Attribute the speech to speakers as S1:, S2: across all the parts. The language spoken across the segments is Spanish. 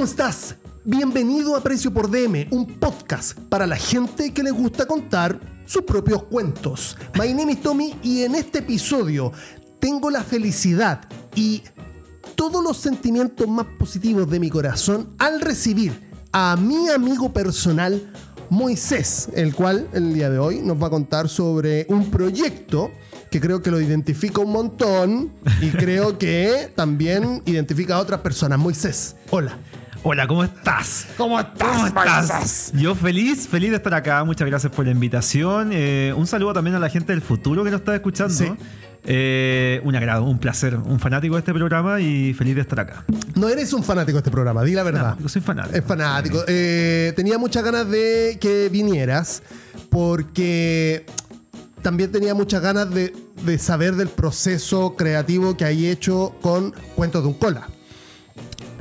S1: ¿Cómo estás? Bienvenido a Precio por DM, un podcast para la gente que le gusta contar sus propios cuentos. My name is Tommy y en este episodio tengo la felicidad y todos los sentimientos más positivos de mi corazón al recibir a mi amigo personal Moisés, el cual el día de hoy nos va a contar sobre un proyecto que creo que lo identifica un montón y creo que también identifica a otras personas. Moisés, hola.
S2: Hola, ¿cómo estás?
S1: ¿Cómo estás?
S2: ¿Cómo estás? Yo feliz, feliz de estar acá. Muchas gracias por la invitación. Eh, un saludo también a la gente del futuro que nos está escuchando.
S1: Sí.
S2: Eh, un agrado, un placer, un fanático de este programa y feliz de estar acá.
S1: No eres un fanático de este programa, di la verdad.
S2: Yo soy fanático.
S1: Es fanático. Eh, tenía muchas ganas de que vinieras porque también tenía muchas ganas de, de saber del proceso creativo que hay hecho con Cuentos de un Cola.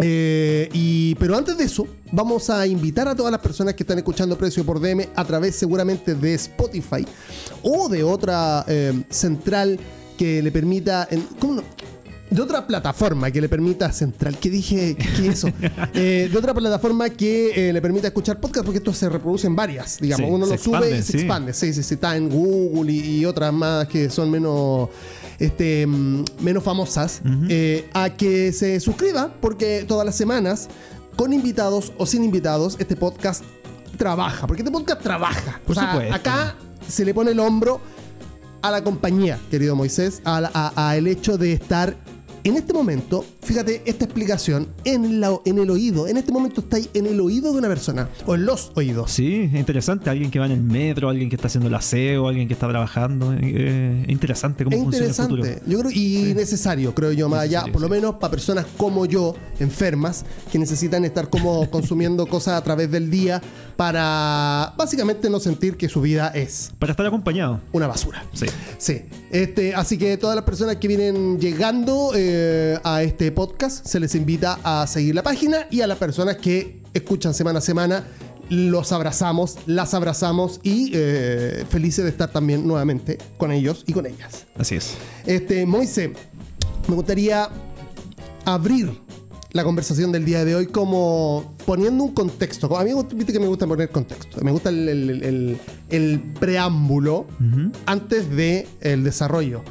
S1: Eh, y, pero antes de eso, vamos a invitar a todas las personas que están escuchando Precio por DM a través seguramente de Spotify o de otra eh, central que le permita... en- ¿cómo no? De otra plataforma que le permita central, ¿qué dije? ¿Qué, qué es eso? Eh, de otra plataforma que eh, le permita escuchar podcast, porque esto se reproduce en varias, digamos.
S2: Sí,
S1: Uno lo sube y se
S2: sí.
S1: expande. Sí, sí, sí, está en Google y, y otras más que son menos, este, mm, menos famosas. eh, a que se suscriba, porque todas las semanas, con invitados o sin invitados, este podcast trabaja. Porque este podcast trabaja.
S2: Por
S1: O sea,
S2: supuesto.
S1: acá se le pone el hombro a la compañía, querido Moisés, a la- a- a el hecho de estar en este momento, fíjate esta explicación, en, la- en el oído, en este momento estáis en el oído de una persona, o en los oídos.
S2: Sí, es interesante. Alguien que va en el metro, alguien que está haciendo el aseo, alguien que está trabajando. Eh, es interesante cómo
S1: Es
S2: funciona el futuro.
S1: interesante, yo creo, y necesario, creo yo, más allá, por lo menos para personas como yo, enfermas, que necesitan estar como consumiendo cosas a través del día para básicamente no sentir que su vida es
S2: Para estar acompañado.
S1: una basura.
S2: Sí.
S1: Sí, este, así que todas las personas que vienen llegando eh, a este podcast se les invita a seguir la página y a las personas que escuchan semana a semana los abrazamos, las abrazamos y eh, felices de estar también nuevamente con ellos y con ellas.
S2: Así es.
S1: Este, Moise, me gustaría abrir la conversación del día de hoy como poniendo un contexto. A mí viste que me gusta poner contexto. Me gusta el, el- el- el preámbulo antes del el desarrollo.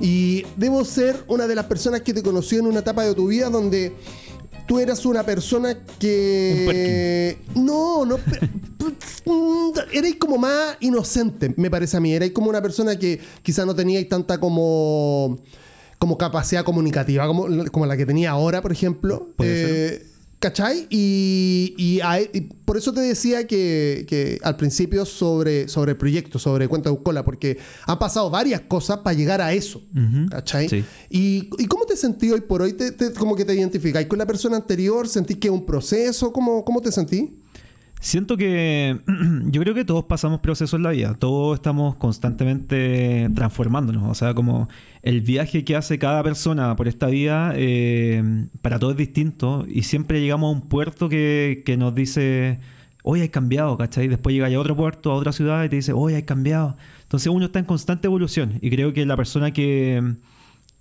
S1: Y debo ser una de las personas que te conoció en una etapa de tu vida donde tú eras una persona que... No, no... Erais como más inocente, me parece a mí. Erais como una persona que quizá no teníais tanta como como capacidad comunicativa como, como la que tenía ahora, por ejemplo. Eh, ¿Cachai? Y, y por eso te decía que, que al principio sobre, sobre el proyecto, sobre Cuenta de Cola, porque han pasado varias cosas para llegar a eso. ¿Cachai?
S2: Sí.
S1: ¿Y, y cómo te sentí hoy por hoy? ¿Te, te- como que te identificáis con la persona anterior? ¿Sentís que es un proceso? ¿Cómo, cómo te sentí?
S2: Siento que yo creo que todos pasamos procesos en la vida, todos estamos constantemente transformándonos, o sea, como el viaje que hace cada persona por esta vida, eh, para todos es distinto y siempre llegamos a un puerto que, que nos dice, hoy hay cambiado, ¿cachai? Después llega a otro puerto, a otra ciudad y te dice, hoy hay cambiado. Entonces uno está en constante evolución y creo que la persona que,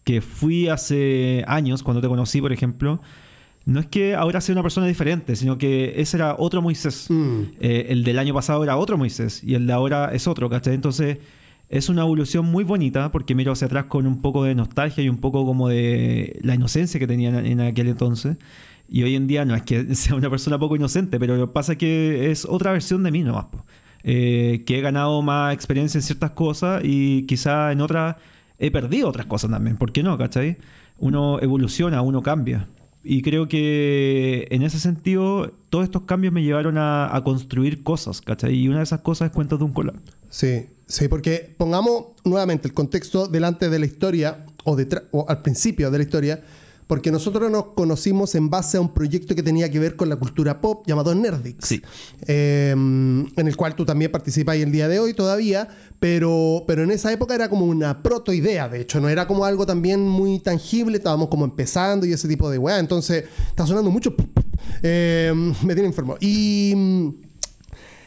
S2: que fui hace años, cuando te conocí, por ejemplo, no es que ahora sea una persona diferente, sino que ese era otro Moisés.
S1: Mm.
S2: Eh, el del año pasado era otro Moisés y el de ahora es otro, ¿cachai? Entonces es una evolución muy bonita porque miro hacia atrás con un poco de nostalgia y un poco como de la inocencia que tenía en, aquel entonces. Y hoy en día no es que sea una persona poco inocente, pero lo que pasa es que es otra versión de mí nomás. Eh, que he ganado más experiencia en ciertas cosas y quizá en otras he perdido otras cosas también. ¿Por qué no? ¿Cachai? Uno evoluciona, uno cambia. Y creo que en ese sentido, todos estos cambios me llevaron a, construir cosas, ¿cachai? Y una de esas cosas es Cuentos de un Cola.
S1: Sí, sí, porque pongamos nuevamente el contexto delante de la historia o, detrás- o al principio de la historia, porque nosotros nos conocimos en base a un proyecto que tenía que ver con la cultura pop llamado Nerdix,
S2: Sí.
S1: Eh, en el cual tú también participas el día de hoy todavía, pero, pero en esa época era como una protoidea, de hecho, no era como algo también muy tangible, estábamos como empezando y ese tipo de weá, entonces está sonando mucho, eh, me tiene enfermo. Y...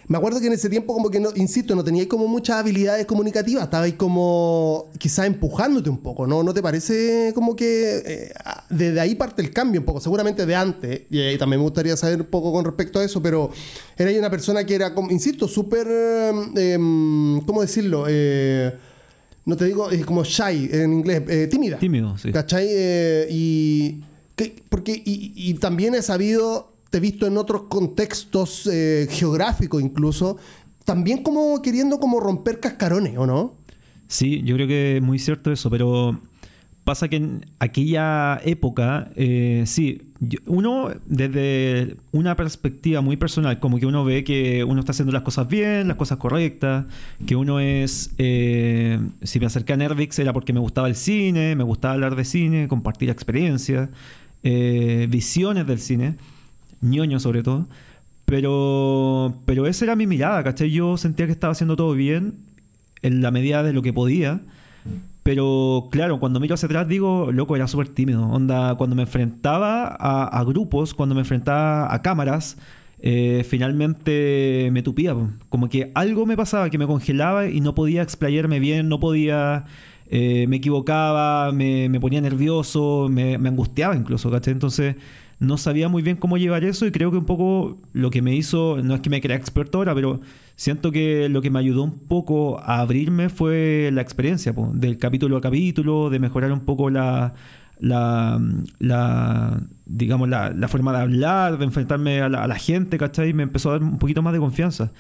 S1: me acuerdo que en ese tiempo como que, no, insisto, no teníais como muchas habilidades comunicativas, estabais como quizás empujándote un poco, ¿no? ¿No te parece como que eh, desde ahí parte el cambio un poco? Seguramente de antes, y, eh, también me gustaría saber un poco con respecto a eso, pero era una persona que era, como, insisto, súper, em, ¿cómo decirlo? Eh, no te digo, es como shy en inglés, tímida.
S2: Tímido, sí.
S1: ¿Cachai? y, porque, y también he sabido visto en otros contextos eh, geográficos incluso, también como queriendo como romper cascarones, ¿o no?
S2: Sí, yo creo que es muy cierto eso, pero pasa que en aquella época, eh, sí, uno desde una perspectiva muy personal, como que uno ve que uno está haciendo las cosas bien, las cosas correctas, que uno es, eh, si me acerqué a Nerdix era porque me gustaba el cine, me gustaba hablar de cine, compartir experiencias, visiones del cine ñoño sobre todo. Pero, pero esa era mi mirada, ¿cachai? Yo sentía que estaba haciendo todo bien en la medida de lo que podía. Pero claro, cuando miro hacia atrás digo, loco, era súper tímido. Onda, cuando me enfrentaba a, grupos, cuando me enfrentaba a cámaras, eh, finalmente me tupía. Como que algo me pasaba, que me congelaba y no podía explayarme bien, no podía... Eh, me equivocaba, me, me ponía nervioso, me, me angustiaba incluso, ¿cachai? Entonces no sabía muy bien cómo llevar eso y creo que un poco lo que me hizo, no es que me crea experto ahora, pero siento que lo que me ayudó un poco a abrirme fue la experiencia, del capítulo a capítulo, de mejorar un poco la, la, digamos, la, forma de hablar, de enfrentarme a la, gente, ¿cachai? Me empezó a dar un poquito más de confianza.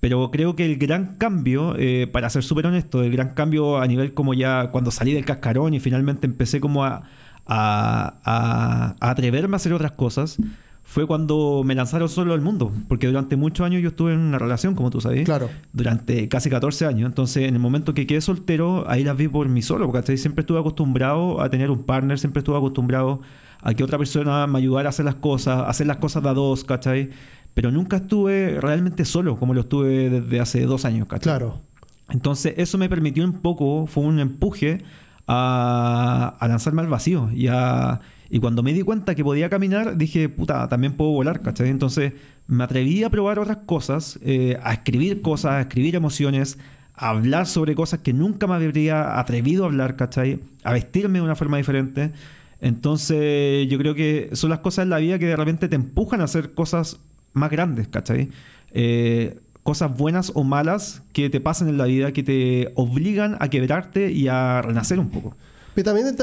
S2: Pero creo que el gran cambio, eh, para ser súper honesto, el gran cambio a nivel como ya cuando salí del cascarón y finalmente empecé como a, a, atreverme a hacer otras cosas fue cuando me lanzaron solo al mundo. Porque durante muchos años yo estuve en una relación, como tú sabes.
S1: Claro.
S2: Durante casi 14 años. Entonces, en el momento que quedé soltero, ahí las vi por mí solo. Porque siempre estuve acostumbrado a tener un partner, siempre estuve acostumbrado a que otra persona me ayudara a hacer las cosas, a hacer las cosas de a dos, ¿cachai? Pero nunca estuve realmente solo, como lo estuve desde hace dos años, ¿cachai?
S1: Claro.
S2: Entonces, eso me permitió un poco, fue un empuje a, lanzarme al vacío. Y, y cuando me di cuenta que podía caminar, dije, puta, también puedo volar, ¿cachai? Entonces me atreví a probar otras cosas, eh, a escribir cosas, a escribir emociones, a hablar sobre cosas que nunca me habría atrevido a hablar, ¿cachai? A vestirme de una forma diferente. Entonces yo creo que son las cosas en la vida que de repente te empujan a hacer cosas más grandes, ¿cachai? Eh, cosas buenas o malas que te pasan en la vida, que te obligan a quebrarte y a renacer un poco.
S1: Pero también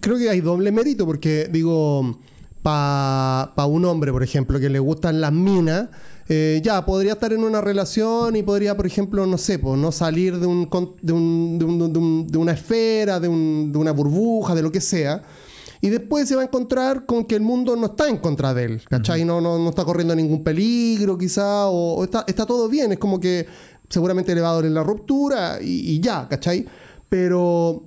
S1: creo que hay doble mérito, porque digo, para un hombre, por ejemplo, que le gustan las minas, eh, ya, podría estar en una relación y podría, por ejemplo, no sé, no salir de, un, de, un, de, una esfera, de, una burbuja, de lo que sea y después se va a encontrar con que el mundo no está en contra de él, ¿cachai? no, no, no, está corriendo ningún peligro, quizá, o, está, está, todo bien, es como que seguramente le va a doler la ruptura y, ya, ¿cachai? Pero,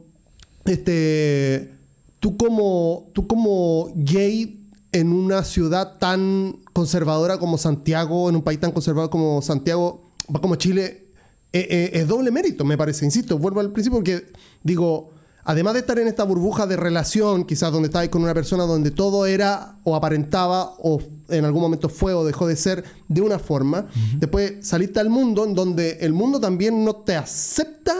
S1: este, tú como, tú como gay en una ciudad tan conservadora como Santiago, en un país tan conservador como Santiago, como Chile, eh, eh, es doble mérito, me parece. Insisto, vuelvo al principio porque digo, además de estar en esta burbuja de relación, quizás donde estáis con una persona donde todo era o aparentaba o en algún momento fue o dejó de ser de una forma, después saliste al mundo en donde el mundo también no te acepta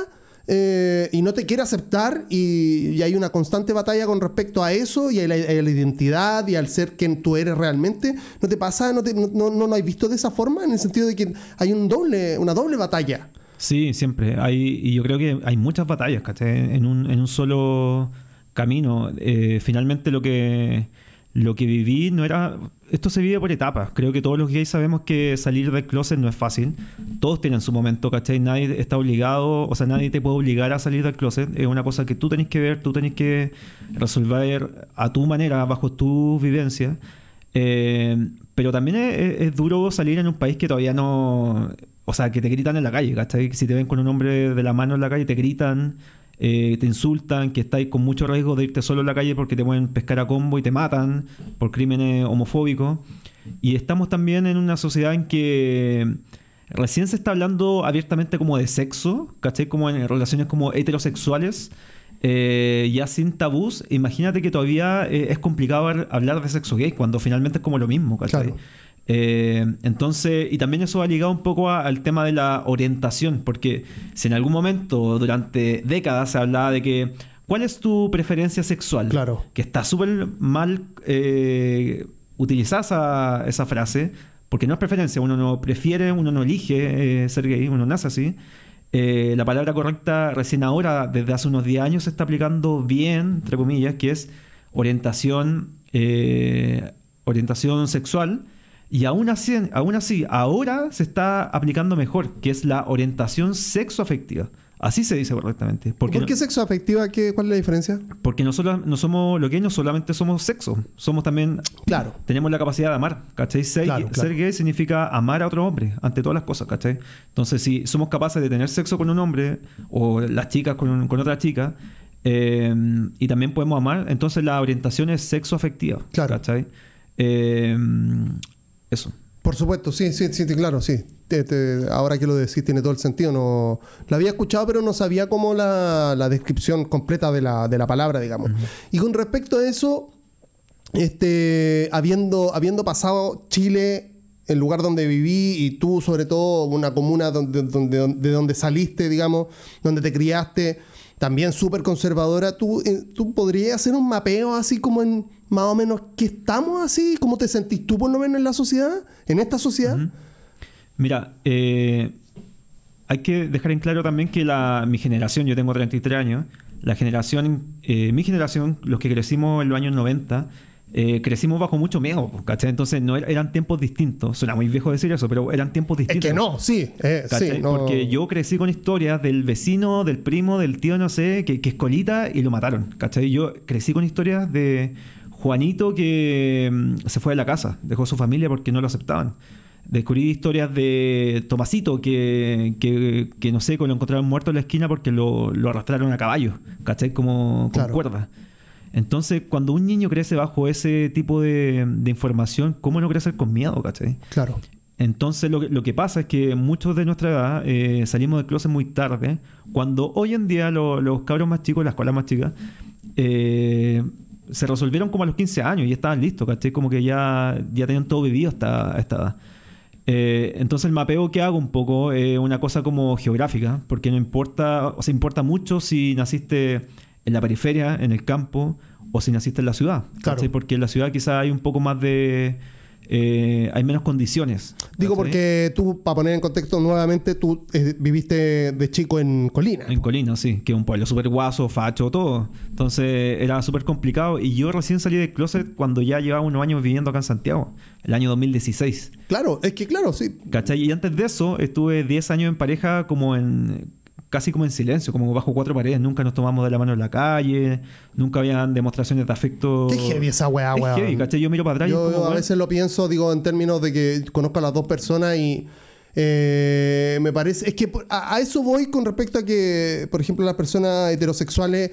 S1: eh, y no te quiere aceptar y, hay una constante batalla con respecto a eso y a la, identidad y al ser quien tú eres realmente. ¿No te pasa? ¿No, no, no, lo has visto de esa forma? En el sentido de que hay un doble, una doble batalla.
S2: Sí, siempre. Hay, y yo creo que hay muchas batallas, ¿cachai? En un, en un solo camino. Eh, finalmente lo que, lo que viví no era... Esto se vive por etapas. Creo que todos los gays sabemos que salir del closet no es fácil. Todos tienen su momento, ¿cachai? Nadie está obligado, o sea, nadie te puede obligar a salir del closet. Es una cosa que tú tenés que ver, tú tenés que resolver a tu manera, bajo tu vivencia. Eh, pero también es, duro salir en un país que todavía no o sea, que te gritan en la calle, ¿cachai? Si te ven con un hombre de la mano en la calle, te gritan, eh, te insultan, que estáis con mucho riesgo de irte solo en la calle porque te pueden pescar a combo y te matan por crímenes homofóbicos. Y estamos también en una sociedad en que recién se está hablando abiertamente como de sexo, ¿cachai? Como en relaciones como heterosexuales. Eh, ya sin tabús, imagínate que todavía eh, es complicado hablar de sexo gay cuando finalmente es como lo mismo, ¿cachai? Eh, entonces, y también eso ha ligado un poco a- al tema de la orientación, porque si en algún momento durante décadas se hablaba de que, ¿cuál es tu preferencia sexual?
S1: Claro.
S2: Que está súper mal eh, utilizada esa, esa frase, porque no es preferencia, uno no prefiere, uno no elige eh, ser gay, uno nace así. Eh, la palabra correcta recién ahora, desde hace unos 10 años, se está aplicando bien, entre comillas, que es orientación, eh, orientación sexual. Y aún así, aún así, ahora se está aplicando mejor, que es la orientación sexoafectiva. Así se dice correctamente.
S1: ¿Por
S2: Porque
S1: qué sexo afectiva? ¿Qué, ¿Cuál es la diferencia?
S2: porque nosotros no somos lo que no solamente somos sexo, somos también
S1: Claro.
S2: tenemos la capacidad de amar, ¿cachai? Ser,
S1: Claro, claro.
S2: ser gay significa amar a otro hombre, ante todas las cosas, ¿cachai? Entonces, si somos capaces de tener sexo con un hombre o las chicas con, un- con otra chica, eh, y también podemos amar, entonces la orientación es sexo afectiva,
S1: Claro.
S2: ¿cachai? Eh, eso.
S1: Por supuesto, sí, sí, sí, claro, sí. Te- te- ahora que lo decís tiene todo el sentido. No, lo había escuchado, pero no sabía cómo la, la descripción completa de la, de la palabra, digamos. Y con respecto a eso, este, habiendo, habiendo pasado Chile, el lugar donde viví, y tú sobre todo, una comuna donde, donde, de donde saliste, digamos, donde te criaste, también súper conservadora, ¿tú, eh, ¿tú podrías hacer un mapeo así como en más o menos que estamos así? ¿Cómo te sentís tú por lo menos en la sociedad? ¿En esta sociedad?
S2: Mira, eh, hay que dejar en claro también que la, mi generación, yo tengo 33 años, la generación, eh, mi generación, los que crecimos en los años 90, eh, crecimos bajo mucho miedo, ¿cachai? Entonces no er- eran tiempos distintos. Suena muy viejo decir eso, pero eran tiempos
S1: Es
S2: distintos.
S1: que no, sí, eh, sí, no.
S2: Porque yo crecí con historias del vecino, del primo, del tío, no sé, que, que es colita y lo mataron. ¿Cachai? Yo crecí con historias de Juanito que mm, se fue de la casa, dejó su familia porque no lo aceptaban. Descubrí historias de Tomasito que, que, que, no sé, que lo encontraron muerto en la esquina porque lo, lo arrastraron a caballo, ¿cachai? Como con
S1: Claro.
S2: cuerda. Entonces, cuando un niño crece bajo ese tipo de, de información, ¿cómo no crecer con miedo, cachai?
S1: Claro.
S2: Entonces lo que, lo que pasa es que muchos de nuestra edad eh, salimos del closet muy tarde, cuando hoy en día lo- los cabros más chicos, las escuelas más chicas, eh, se resolvieron como a los 15 años y estaban listos, ¿cachai? Como que ya, ya tenían todo vivido hasta esta edad. Eh, entonces el mapeo que hago un poco es una cosa como geográfica, porque no importa, o sea, importa mucho si naciste en la periferia, en el campo, o si naciste en la ciudad,
S1: Claro.
S2: Porque en la ciudad quizás hay un poco más de... eh, hay menos condiciones.
S1: Digo porque tú, para poner en contexto nuevamente, tú eh, viviste de chico en Colina.
S2: En Colina, sí, que es un pueblo súper guaso, facho, todo. Entonces era súper complicado. Y yo recién salí del closet cuando ya llevaba unos años viviendo acá en Santiago, el año 2016.
S1: Claro, es que claro, sí.
S2: ¿Cachai? Y antes de eso estuve 10 años en pareja como en... Casi como en silencio, como bajo cuatro paredes. Nunca nos tomamos de la mano en la calle. Nunca habían demostraciones de afecto.
S1: Qué heavy esa weá,
S2: Es
S1: weón.
S2: heavy, ¿cachai? Yo miro para atrás y es
S1: Yo
S2: como,
S1: a veces lo pienso, digo, en términos de que conozco a las dos personas y eh, me parece. Es que a, a eso voy con respecto a que, por ejemplo, las personas heterosexuales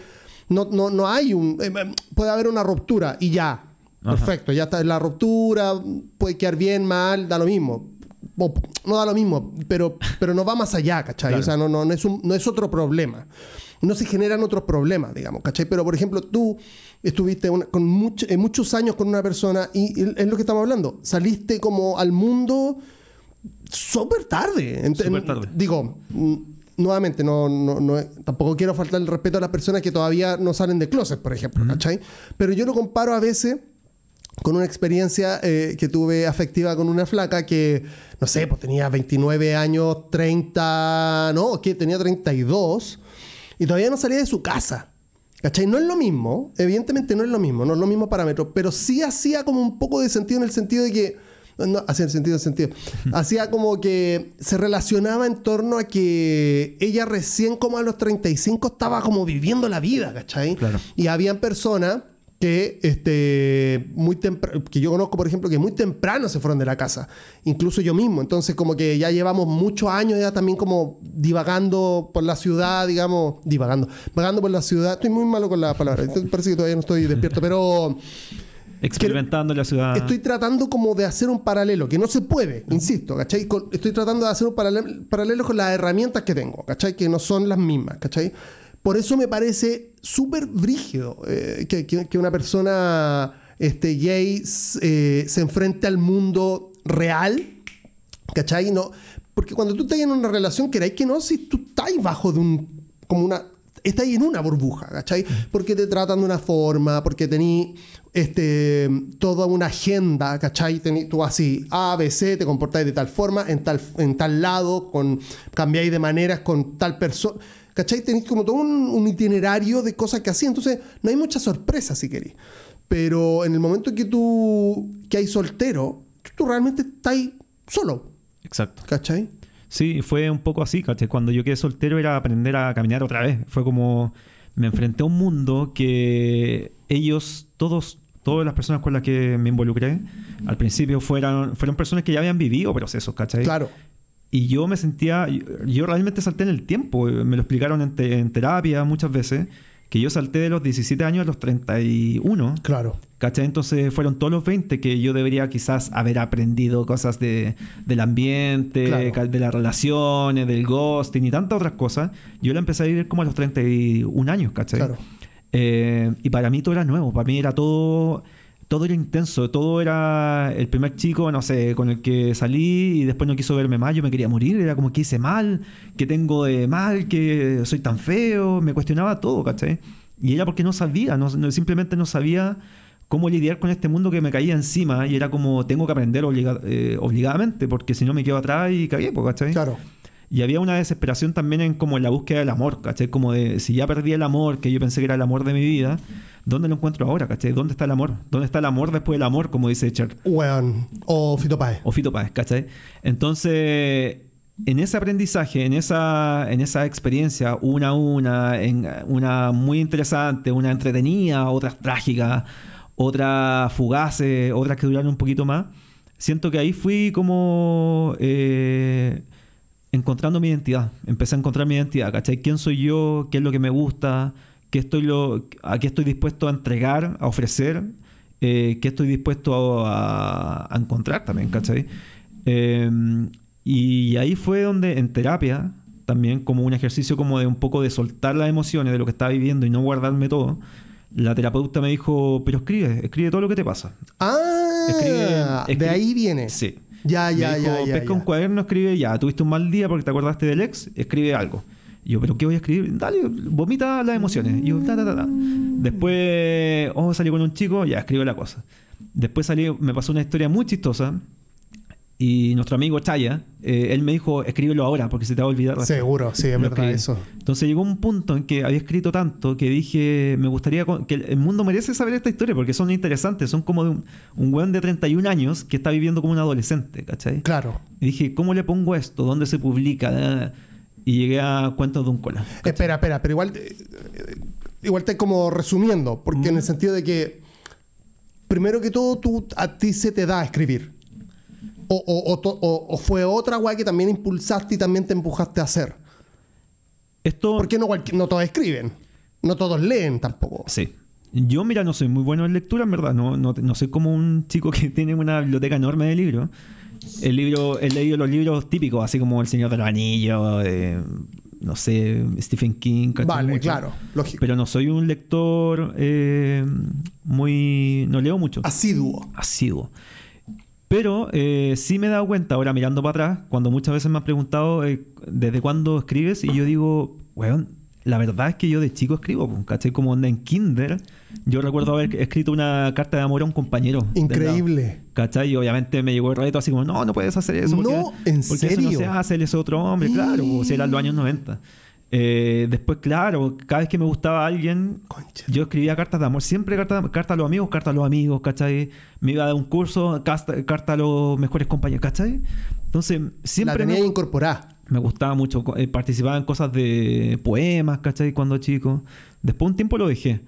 S1: no, no, no hay un. eh, puede haber una ruptura y ya.
S2: Ajá.
S1: Perfecto, ya está la ruptura, puede quedar bien, mal, da lo mismo. No da lo mismo, pero, pero no va más allá, ¿cachai?
S2: Claro.
S1: O sea, no, no, no, es un- no es otro problema. No se generan otros problemas, digamos, ¿cachai? Pero, por ejemplo, tú estuviste una- con eh, muchos años con una persona y, y es lo que estamos hablando. Saliste como al mundo súper tarde.
S2: Súper tarde.
S1: Digo, nuevamente, no, no, no- tampoco quiero faltar el respeto a las personas que todavía no salen de closet, por ejemplo, ¿cachai? Pero yo lo comparo a veces con una experiencia eh, que tuve afectiva con una flaca que, no sé, pues tenía 29 años, 30, no, que tenía 32 y todavía no salía de su casa. ¿Cachai? No es lo mismo, evidentemente no es lo mismo, no es lo mismo parámetro, pero sí hacía como un poco de sentido en el sentido de que, no, hacía el sentido, el sentido, hacía como que se relacionaba en torno a que ella recién como a los 35 estaba como viviendo la vida, ¿cachai?
S2: Claro.
S1: Y habían personas que, este, muy que yo conozco, por ejemplo, que muy temprano se fueron de la casa. Incluso yo mismo. Entonces, como que ya llevamos muchos años ya también como divagando por la ciudad, digamos, divagando, vagando por la ciudad. Estoy muy malo con la palabra. Parece que todavía no estoy despierto, pero
S2: experimentando la ciudad.
S1: estoy tratando como de hacer un paralelo, que no se puede, insisto, ¿cachai? Con- estoy tratando de hacer un paralelo, paralelo con las herramientas que tengo, ¿cachai? Que no son las mismas, ¿cachai? Por eso me parece súper brígido eh, que, que- que una persona este, gay eh, se enfrente al mundo real, ¿cachai? No, porque cuando tú estás en una relación, queráis que no, si tú estás bajo de un, como una, estás en una burbuja, ¿cachai? Porque te tratan de una forma, porque tení este, toda una agenda, ¿cachai? Tení, tú así, A, B, C, te comportáis de tal forma, en tal, en tal lado, con, cambiáis de maneras con tal persona. ¿Cachai? Tenéis como todo un, un itinerario de cosas que hacía. Entonces, no hay mucha sorpresa si queréis. Pero en el momento que tú que hay soltero, tú, tú realmente estás solo.
S2: Exacto.
S1: ¿Cachai?
S2: Sí, fue un poco así, ¿cachai? Cuando yo quedé soltero era aprender a caminar otra vez. Fue como me enfrenté a un mundo que ellos, todos, todas las personas con las que me involucré, al principio fueron, fueron personas que ya habían vivido procesos, ¿cachai?
S1: Claro.
S2: Y yo me sentía, yo, realmente salté en el tiempo, me lo explicaron en, te- en terapia muchas veces, que yo salté de los 17 años a los 31,
S1: Claro.
S2: ¿cachai? Entonces fueron todos los 20 que yo debería quizás haber aprendido cosas de, del ambiente,
S1: Claro.
S2: de las relaciones, del ghosting y tantas otras cosas. Yo la empecé a vivir como a los 31 años, ¿cachai?
S1: Claro.
S2: Eh, y para mí todo era nuevo, para mí era todo, todo era intenso, todo era el primer chico, no sé, con el que salí y después no quiso verme más, yo me quería morir, era como que hice mal, que tengo de mal, que soy tan feo, me cuestionaba todo, ¿cachai? Y era porque no sabía, no, simplemente no sabía cómo lidiar con este mundo que me caía encima y era como tengo que aprender eh, obligadamente porque si no me quedo atrás y cagué, ¿cachai?
S1: Claro.
S2: Y había una desesperación también en como en la búsqueda del amor, ¿cachai? Como de, si ya perdí el amor, que yo pensé que era el amor de mi vida, ¿dónde lo encuentro ahora, ¿cachai? ¿Dónde está el amor? ¿Dónde está el amor después del amor, como dice Cher?
S1: Weón. O Fito Páez.
S2: O Fito Páez, ¿cachai? Entonces, en ese aprendizaje, en esa, en esa experiencia, una a una, en una muy interesante, una entretenida, otras trágicas, otras fugaces, otras que duraron un poquito más, siento que ahí fui como eh, encontrando mi identidad. Empecé a encontrar mi identidad, ¿cachai? ¿Quién soy yo? ¿Qué es lo que me gusta? ¿Qué estoy lo, ¿A qué estoy dispuesto a entregar, a ofrecer? Eh, ¿Qué estoy dispuesto a, a encontrar también, ¿cachai? Eh, y ahí fue donde en terapia, también como un ejercicio como de un poco de soltar las emociones de lo que estaba viviendo y no guardarme todo, la terapeuta me dijo, pero escribe, escribe todo lo que te pasa.
S1: Ah,
S2: Escribe- escribe-
S1: de ahí viene.
S2: Sí.
S1: Ya, ya,
S2: me dijo,
S1: ya, ya.
S2: pesca
S1: ya.
S2: un cuaderno, escribe ya. Tuviste un mal día porque te acordaste del ex, escribe algo. Y yo, ¿pero qué voy a escribir? Dale, vomita las emociones. Y yo, ta, ta, ta, ta. Después, oh, salí con un chico, ya, escribo la cosa. Después salí, me pasó una historia muy chistosa. Y nuestro amigo Chaya, eh, él me dijo, escríbelo ahora porque se te va a olvidar. después".
S1: Seguro, sí, es verdad eso.
S2: Entonces llegó un punto en que había escrito tanto que dije, me gustaría que el mundo merece saber esta historia porque son interesantes, son como de un, un weón de 31 años que está viviendo como un adolescente, ¿cachai?
S1: Claro.
S2: Y dije, ¿cómo le pongo esto? ¿Dónde se publica? Y llegué a Cuentos de un cola. ¿cachai?
S1: Espera, espera, pero igual, eh, igual te como resumiendo, porque en el sentido de que, primero que todo, tú, a ti se te da escribir. O, o- o to- o- o fue otra weá que también impulsaste y también te empujaste a hacer.
S2: Esto...
S1: Porque no, no todos escriben. No todos leen tampoco.
S2: Sí. Yo, mira, no soy muy bueno en lectura, en verdad. No, no, no soy como un chico que tiene una biblioteca enorme de libros. El libro, he leído los libros típicos, así como El Señor de los Anillos, eh, no sé, Stephen King.
S1: Vale,
S2: Mucho.
S1: claro, lógico.
S2: Pero no soy un lector eh, muy... No leo mucho.
S1: Asiduo.
S2: Asiduo. Pero eh, sí me he dado cuenta, ahora mirando para atrás, cuando muchas veces me han preguntado eh, desde cuándo escribes, y yo digo, weón, la verdad es que yo de chico escribo, pues, ¿cachai? Como en Kinder, yo recuerdo haber escrito una carta de amor a un compañero.
S1: Increíble.
S2: ¿Cachai? Y obviamente me llegó el reto así como, no, no puedes hacer eso. Porque,
S1: No, ¿en
S2: porque eso no
S1: serio?
S2: se hace, él es otro hombre, claro, pues, si eran los años 90. Eh, después, claro, cada vez que me gustaba alguien,
S1: Concha.
S2: yo escribía cartas de amor, siempre cartas carta a los amigos, cartas a los amigos, ¿cachai? Me iba a dar un curso, carta, carta a los mejores compañeros, ¿cachai? Entonces,
S1: La
S2: siempre
S1: tenía
S2: me,
S1: incorporada.
S2: me gustaba mucho, eh, participaba en cosas de poemas, ¿cachai? Cuando chico. Después un tiempo lo dejé.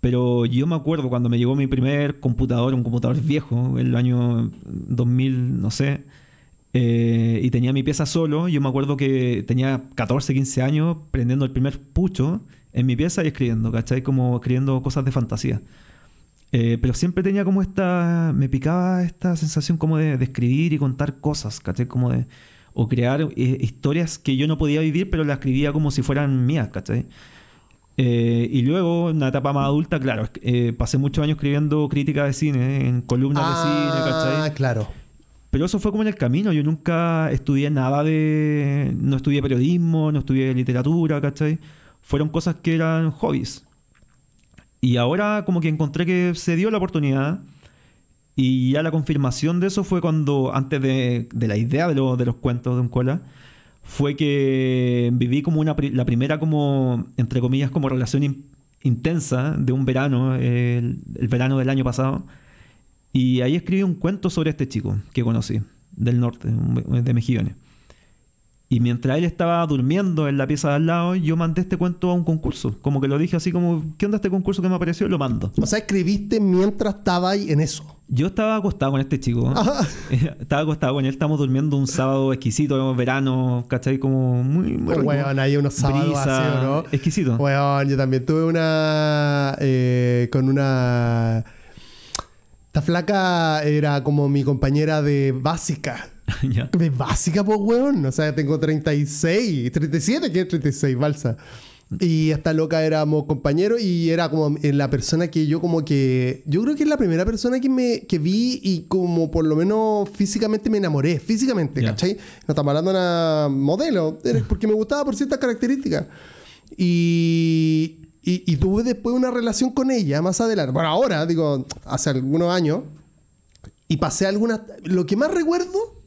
S2: Pero yo me acuerdo cuando me llegó mi primer computador, un computador viejo, el año 2000, no sé, eh, y tenía mi pieza solo. Yo me acuerdo que tenía 14, 15 años prendiendo el primer pucho en mi pieza y escribiendo, ¿cachai? Como escribiendo cosas de fantasía. Eh, pero siempre tenía como esta. Me picaba esta sensación como de, de escribir y contar cosas, ¿cachai? Como de. O crear eh, historias que yo no podía vivir, pero las escribía como si fueran mías, ¿cachai? Eh, y luego, en una etapa más adulta, claro, pasé muchos años escribiendo crítica de cine, en columnas de cine,
S1: Ah,
S2: ¿cachai?
S1: claro.
S2: Pero eso fue como en el camino. Yo nunca estudié nada de. No estudié periodismo, no estudié literatura, ¿cachai? Fueron cosas que eran hobbies. Y ahora, como que encontré que se dio la oportunidad. Y ya la confirmación de eso fue cuando, antes de, de la idea de, lo- de los cuentos de un cola, fue que viví como una, la primera, como, entre comillas, como relación in- intensa de un verano, el, el verano del año pasado. Y ahí escribí un cuento sobre este chico que conocí, del norte, de Mejillones. Y mientras él estaba durmiendo en la pieza de al lado, yo mandé este cuento a un concurso. Como que lo dije así como, ¿qué onda este concurso que me apareció? Lo mando.
S1: O sea, escribiste mientras estaba ahí en eso.
S2: Yo estaba acostado con este chico. Estaba acostado con él, estamos durmiendo un sábado exquisito, verano, ¿cachai? Como muy... muy rico.
S1: Weón, hay unos sábados así, ¿o ¿no?
S2: Exquisito.
S1: Weón, yo también tuve una. eh, con una. Esta flaca era como mi compañera de básica.
S2: Ya.
S1: De básica, pues, weón. O sea, tengo 36, 37, que es 36, balsa. Y esta loca éramos compañeros y era como la persona que yo como que... Yo creo que es la primera persona que me que vi y como por lo menos físicamente me enamoré. Físicamente,
S2: Ya.
S1: ¿cachai? No estamos hablando de una modelo. era porque me gustaba por ciertas características. Y, y, y tuve después una relación con ella más adelante. Bueno, ahora, digo, hace algunos años. Y pasé algunas... Lo que más recuerdo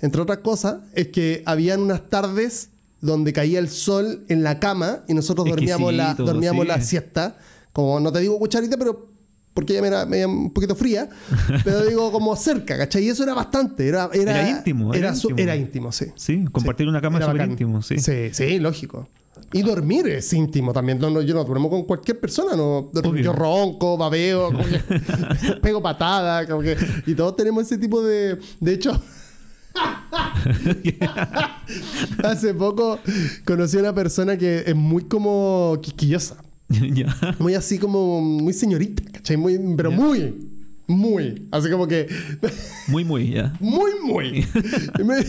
S1: entre otras cosas, es que habían unas tardes donde caía el sol en la cama y nosotros dormíamos, la, dormíamos
S2: sí.
S1: la siesta. Como no te digo cucharita, pero porque ella me era, me era un poquito fría, pero digo como cerca, ¿cachai? Y eso era bastante. Era, era,
S2: Era íntimo, era
S1: su-
S2: íntimo.
S1: era íntimo, sí.
S2: Sí, compartir una cama es
S1: Era
S2: súper íntimo, sí.
S1: Sí, sí, lógico. Y dormir es íntimo también. No, no, yo no duermo con cualquier persona. No,
S2: Obvio.
S1: yo ronco, babeo, pego patada. Como que, y todos tenemos ese tipo de... De hecho... Hace poco conocí a una persona que es muy como quisquillosa. Muy así como... Muy señorita, ¿cachai? Muy, pero muy... Muy. Así como que...
S2: Muy, muy, ya.
S1: Muy, muy. Y me-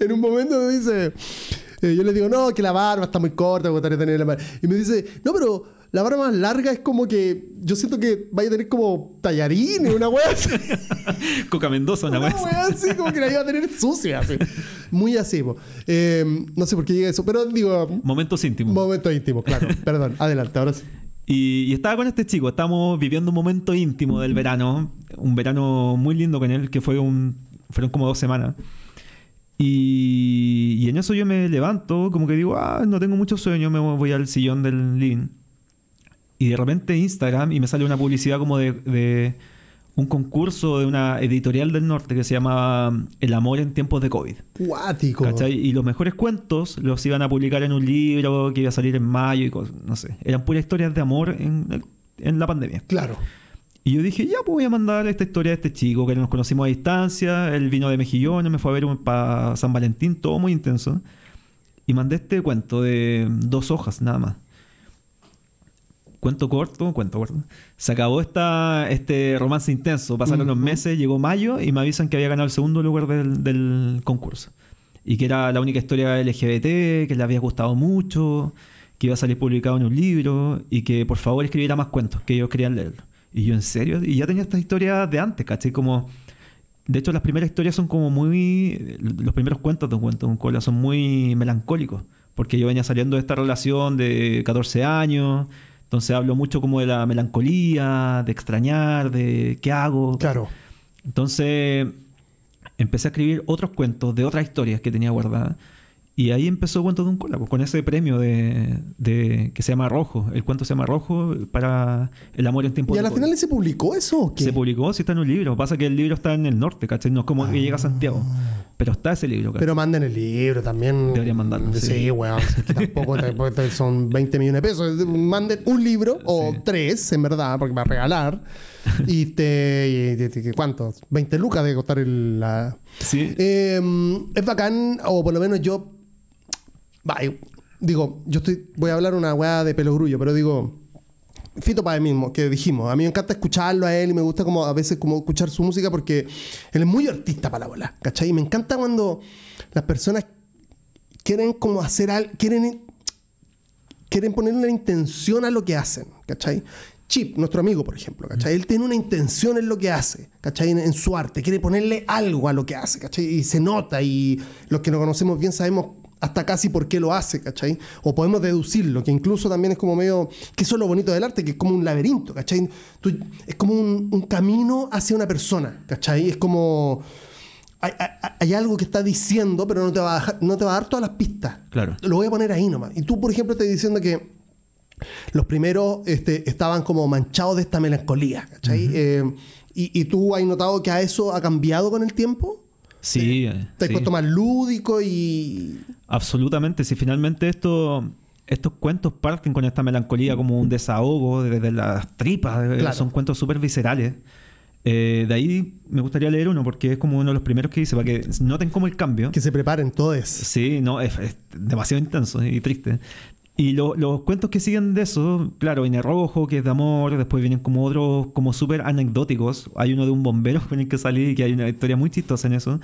S1: en un momento me dice, yo le digo, no, que la barba está muy corta, me gustaría tener la barba. Y me dice, no, pero la barba más larga es como que yo siento que vaya a tener como tallarines, una wea así.
S2: Coca Mendoza, una
S1: Una wea así, como que la iba a tener sucia, así. Muy así. Eh, no sé por qué llega eso, pero digo,
S2: Momentos íntimos.
S1: momento íntimo, claro. Perdón, adelante, ahora sí.
S2: Y, y estaba con este chico, estamos viviendo un momento íntimo del verano, un verano muy lindo con él, que fue un, fueron como dos semanas. Y, y en eso yo me levanto, como que digo, ah, no tengo mucho sueño, me voy al sillón del living. Y de repente Instagram y me sale una publicidad como de, de un concurso de una editorial del norte que se llamaba El amor en tiempos de COVID.
S1: Cuático.
S2: ¿Cachai? Y los mejores cuentos los iban a publicar en un libro que iba a salir en mayo y cosas, no sé. Eran puras historias de amor en, en la pandemia.
S1: Claro.
S2: Y yo dije, ya, pues voy a mandar esta historia de este chico que nos conocimos a distancia. Él vino de Mejillones, me fue a ver para San Valentín, todo muy intenso. Y mandé este cuento de dos hojas, nada más. Cuento corto, cuento corto. Se acabó esta, este romance intenso. Pasaron los
S1: Ujú.
S2: meses, llegó mayo y me avisan que había ganado el segundo lugar del, del concurso. Y que era la única historia LGBT, que le había gustado mucho, que iba a salir publicado en un libro y que por favor escribiera más cuentos, que ellos querían leerlo. Y yo, ¿en serio? Y ya tenía estas historias de antes, ¿cachai? Como... De hecho, las primeras historias son como muy... Los primeros cuentos de un cuento de un cola son muy melancólicos. Porque yo venía saliendo de esta relación de 14 años. Entonces hablo mucho como de la melancolía, de extrañar, de qué hago.
S1: Claro.
S2: Entonces empecé a escribir otros cuentos de otras historias que tenía guardadas. Y ahí empezó Cuentos de un Cola, pues, con ese premio de, de- que se llama Rojo. El cuento se llama Rojo para el amor en tiempos
S1: ¿Y a la final se publicó eso o qué?
S2: Se publicó, sí está en un libro. Pasa que el libro está en el norte, ¿cachai? No es como que llega a Santiago. Pero está ese libro, ¿cachai?
S1: Ah. Pero manden el libro también.
S2: Deberían mandarlo,
S1: Sí,
S2: sí.
S1: weón. tampoco, tampoco son 20 millones de pesos. Manden un libro o
S2: Sí.
S1: tres, en verdad, porque va a regalar. y te. y- y- y- ¿Cuántos? 20 lucas de costar el. La...
S2: Sí.
S1: Eh, es bacán, o por lo menos yo. Va, y- digo, yo estoy. Voy a hablar una weá de pelo grullo, pero digo. Fito Páez mismo, que dijimos. A mí me encanta escucharlo a él y me gusta como a veces como escuchar su música porque él es muy artista para la bola, ¿cachai? Y me encanta cuando las personas quieren como hacer algo, quieren, quieren ponerle una intención a lo que hacen, ¿cachai? Chip, nuestro amigo, por ejemplo, ¿cachai? Él tiene una intención en lo que hace, ¿cachai? En, en su arte, quiere ponerle algo a lo que hace, ¿cachai? Y se nota, y los que nos conocemos bien sabemos hasta casi por qué lo hace, ¿cachai? O podemos deducirlo, que incluso también es como medio, que eso es lo bonito del arte, que es como un laberinto, ¿cachai? Tú- es como un, un camino hacia una persona, ¿cachai? Es como... Hay, hay- hay algo que está diciendo, pero no te, va a dejar- no te va a dar todas las pistas.
S2: Claro.
S1: Lo voy a poner ahí nomás. Y tú, por ejemplo, estás diciendo que los primeros este, estaban como manchados de esta melancolía, ¿cachai? Eh, y, y tú has notado que a eso ha cambiado con el tiempo?
S2: Sí,
S1: Te has
S2: sí.
S1: más lúdico y...
S2: Absolutamente. Si finalmente esto, estos cuentos parten con esta melancolía como un desahogo desde las tripas, eh,
S1: Claro.
S2: son cuentos súper viscerales. Eh, de ahí me gustaría leer uno porque es como uno de los primeros que hice para que noten como el cambio.
S1: Que se preparen todos.
S2: Sí, no, es, es demasiado intenso y triste. Y lo- los cuentos que siguen de eso, claro, viene Rojo, que es de amor, después vienen como otros, como súper anecdóticos. Hay uno de un bombero con el que salí, que hay una historia muy chistosa en eso.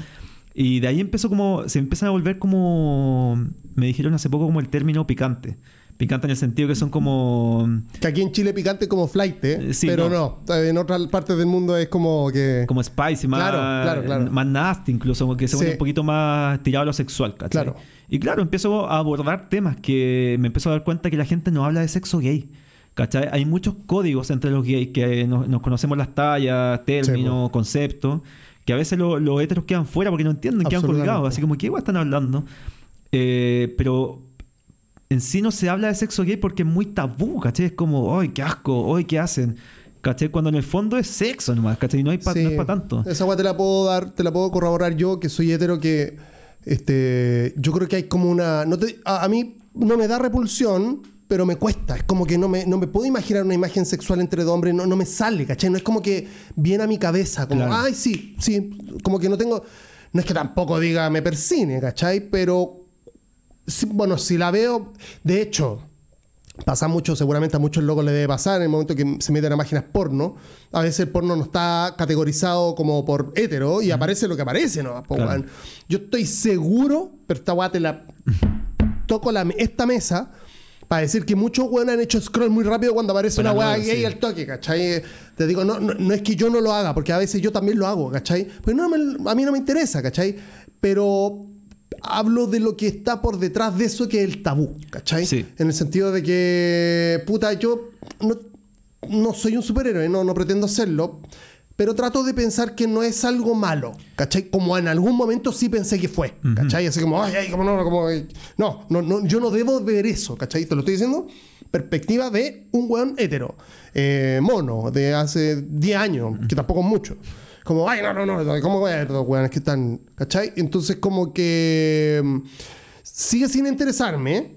S2: Y de ahí empezó como, se empiezan a volver como, me dijeron hace poco como el término picante. Picante en el sentido que son como...
S1: Que aquí en Chile picante es como flight, ¿eh?
S2: Eh, sí,
S1: pero
S2: no.
S1: no. En otras partes del mundo es como que...
S2: como spicy, más,
S1: Claro, claro, claro.
S2: más nasty incluso, que se vuelve
S1: Sí.
S2: un poquito más tirado a lo sexual, ¿cachai?
S1: Claro.
S2: Y claro, empiezo a abordar temas que me empiezo a dar cuenta que la gente no habla de sexo gay. ¿Cachai? Hay muchos códigos entre los gays que nos, nos conocemos las tallas, términos, conceptos, que a veces lo- los heteros quedan fuera porque no entienden, quedan colgados. Así como, ¿qué igual están hablando? Eh, pero en sí no se habla de sexo gay porque es muy tabú, ¿cachai? Es como, ¡ay, qué asco! ¡ay, qué hacen! ¿cachai? Cuando en el fondo es sexo nomás, ¿cachai? No, hay pa-
S1: Sí.
S2: no es para tanto.
S1: Esa agua te la puedo dar, te la puedo corroborar yo, que soy hetero, que este, yo creo que hay como una. No te- a, a mí no me da repulsión, pero me cuesta. Es como que no me, no me puedo imaginar una imagen sexual entre dos hombres, no, no me sale, ¿cachai? No es como que viene a mi cabeza, como,
S2: Claro.
S1: ay, sí, sí, como que no tengo. No es que tampoco diga me persine, ¿cachai? Pero, sí, bueno, si la veo, de hecho, pasa mucho, seguramente a muchos locos le debe pasar en el momento que se meten a páginas porno. A veces el porno no está categorizado como por hetero y aparece lo que aparece, ¿no? Po,
S2: Claro.
S1: Yo estoy seguro, pero esta weá te la toco la, esta mesa para decir que muchos weones han hecho scroll muy rápido cuando aparece
S2: Para
S1: una weá gay
S2: sí.
S1: al toque, ¿cachai? Te digo, no, no, no es que yo no lo haga, porque a veces yo también lo hago, ¿cachai? Pues no, me- a mí no me interesa, ¿cachai? Pero hablo de lo que está por detrás de eso, que es el tabú, ¿cachai?
S2: Sí.
S1: En el sentido de que, puta, yo no, no soy un superhéroe, no, no pretendo serlo, pero trato de pensar que no es algo malo, ¿cachai? Como en algún momento sí pensé que fue, ¿cachai? Así como, ay, ay, como no, como, no, no, no, yo no debo ver eso, ¿cachai? Te lo estoy diciendo, perspectiva de un weón hetero, eh, mono, de hace 10 años, que tampoco es mucho. Como, ay, no, no, no, ¿cómo voy a ver dos weones que están, ¿cachai? Entonces, como que mm, sigue sin interesarme,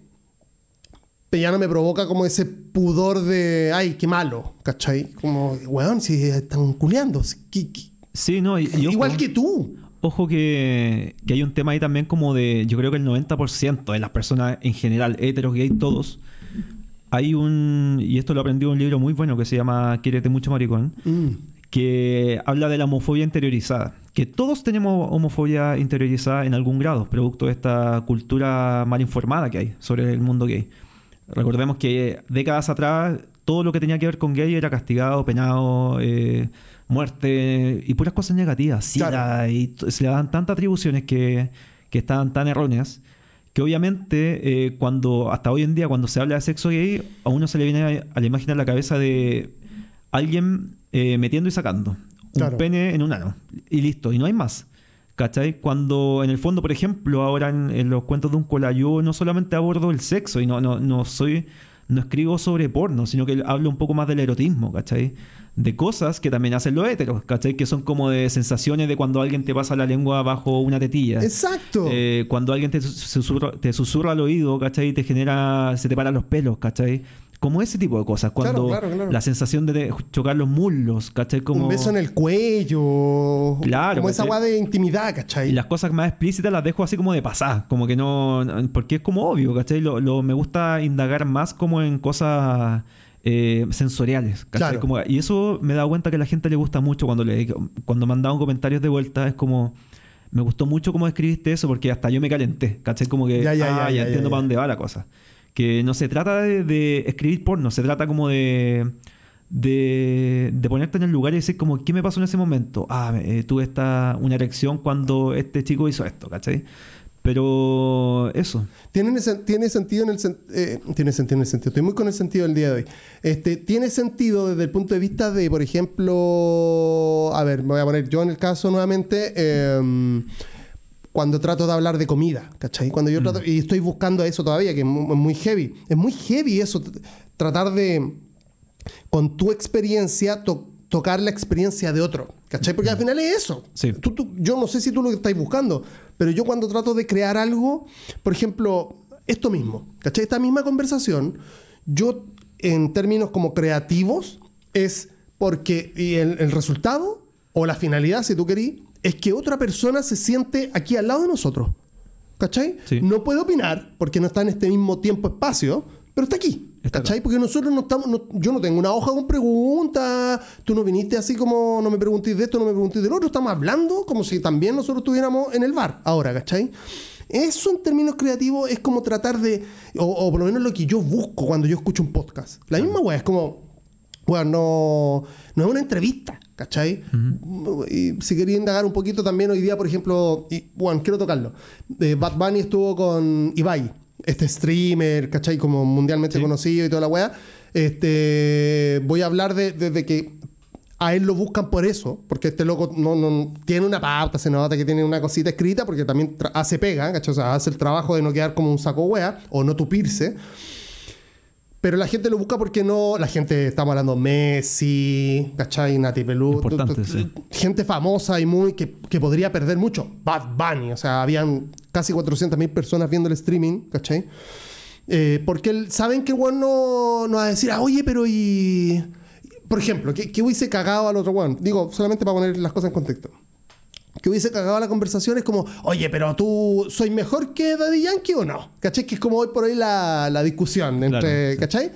S1: pero ya no me provoca como ese pudor de, ay, qué malo, ¿cachai? Como, weón, si están culeando. si- ¿qué- qué-
S2: Sí, no, y, y ojo,
S1: Igual que tú.
S2: Ojo que, que hay un tema ahí también como de, yo creo que el 90% de las personas en general, heteros, gay, todos, hay un, y esto lo aprendí en un libro muy bueno que se llama Quiérete mucho maricón,
S1: Mm,
S2: que habla de la homofobia interiorizada. Que todos tenemos homofobia interiorizada en algún grado, producto de esta cultura mal informada que hay sobre el mundo gay. Recordemos que décadas atrás todo lo que tenía que ver con gay era castigado, penado, eh, muerte y puras cosas negativas.
S1: Claro.
S2: y se le dan tantas atribuciones que, que estaban tan erróneas que obviamente eh, cuando hasta hoy en día cuando se habla de sexo gay a uno se le viene a, a la imagen a la cabeza de alguien eh, metiendo y sacando un
S1: Claro.
S2: pene en un ano y listo y no hay más ¿Cachai? Cuando en el fondo, por ejemplo, ahora en, en los cuentos de un cola, yo no solamente abordo el sexo y no, no, no soy, no escribo sobre porno, sino que hablo un poco más del erotismo, ¿cachai? De cosas que también hacen los heteros, ¿cachai? Que son como de sensaciones de cuando alguien te pasa la lengua bajo una tetilla.
S1: Exacto.
S2: Eh, cuando alguien te susurra, te susurra al oído, ¿cachai? Y te genera, se te paran los pelos, ¿cachai? Como ese tipo de cosas. Cuando
S1: Claro, claro, claro.
S2: la sensación de chocar los muslos, ¿cachai? Como...
S1: Un beso en el cuello.
S2: Claro,
S1: Como esa weá de intimidad, ¿cachai?
S2: Y las cosas más explícitas las dejo así como de pasar, como que no, porque es como obvio, ¿cachai? Lo, lo- me gusta indagar más como en cosas eh, sensoriales, ¿cachai? Como- y eso me he dado cuenta que a la gente le gusta mucho cuando le cuando me han dado comentarios de vuelta, es como, me gustó mucho cómo escribiste eso porque hasta yo me calenté, ¿cachai? Como que,
S1: Ya, ya,
S2: ah,
S1: ya, ya,
S2: entiendo
S1: ya,
S2: para dónde va la cosa. Que no se trata de, escribir porno, se trata como de de, de ponerte en el lugar y decir como, ¿qué me pasó en ese momento? Ah, eh, tuve esta, una erección cuando este chico hizo esto, ¿cachai? Pero eso.
S1: Tiene, tiene sentido en el eh, tiene sentido en el sentido. Estoy muy con el sentido del día de hoy. Este, tiene sentido desde el punto de vista de, por ejemplo, a ver, me voy a poner yo en el caso nuevamente. Em, cuando trato de hablar de comida, ¿cachai? Cuando yo trato, mm. y estoy buscando eso todavía, que es muy heavy. Es muy heavy eso, tratar de, con tu experiencia, tocar la experiencia de otro, ¿cachai? Porque al final es eso.
S2: Sí.
S1: yo no sé si tú lo estáis buscando, pero yo cuando trato de crear algo, por ejemplo, esto mismo, ¿cachai? Esta misma conversación, yo en términos como creativos, es porque y el, resultado o la finalidad, si tú querís, es que otra persona se siente aquí al lado de nosotros. ¿Cachai? No puede opinar porque no está en este mismo tiempo-espacio, pero está aquí. ¿Cachai? Porque nosotros no estamos. yo no tengo una hoja con preguntas. Tú no viniste así como no me preguntéis de esto, no me preguntéis del otro. Estamos hablando como si también nosotros estuviéramos en el bar ahora, ¿cachai? Eso en términos creativos es como tratar de. O, por lo menos lo que yo busco cuando yo escucho un podcast. La misma weá es como. Bueno, no, no es una entrevista, ¿cachai? Y si quería indagar un poquito también hoy día, por ejemplo, y, bueno, quiero tocarlo. Eh, Bad Bunny estuvo con Ibai este streamer, ¿cachai? Como mundialmente conocido y toda la weá. Este, voy a hablar de, que a él lo buscan por eso, porque este loco no, no, tiene una pauta, se nota que tiene una cosita escrita, porque también hace pega, ¿cachai? O sea, hace el trabajo de no quedar como un saco wea o no tupirse. Pero la gente lo busca porque no. La gente, estamos hablando Messi, ¿cachai? Nati Pelú. Gente famosa y muy. Que, que, podría perder mucho. Bad Bunny. O sea, habían casi 400.000 personas viendo el streaming, ¿cachai? Eh, porque saben que el weón no, no va a decir, ah, oye, pero y. Por ejemplo, ¿qué, hubiese cagado al otro weón? Digo, solamente para poner las cosas en contexto que hubiese cagado la conversación es como, oye, pero tú soy mejor que Daddy Yankee o no? ¿Cachai? Que es como hoy por hoy la, la discusión entre, ¿cachai?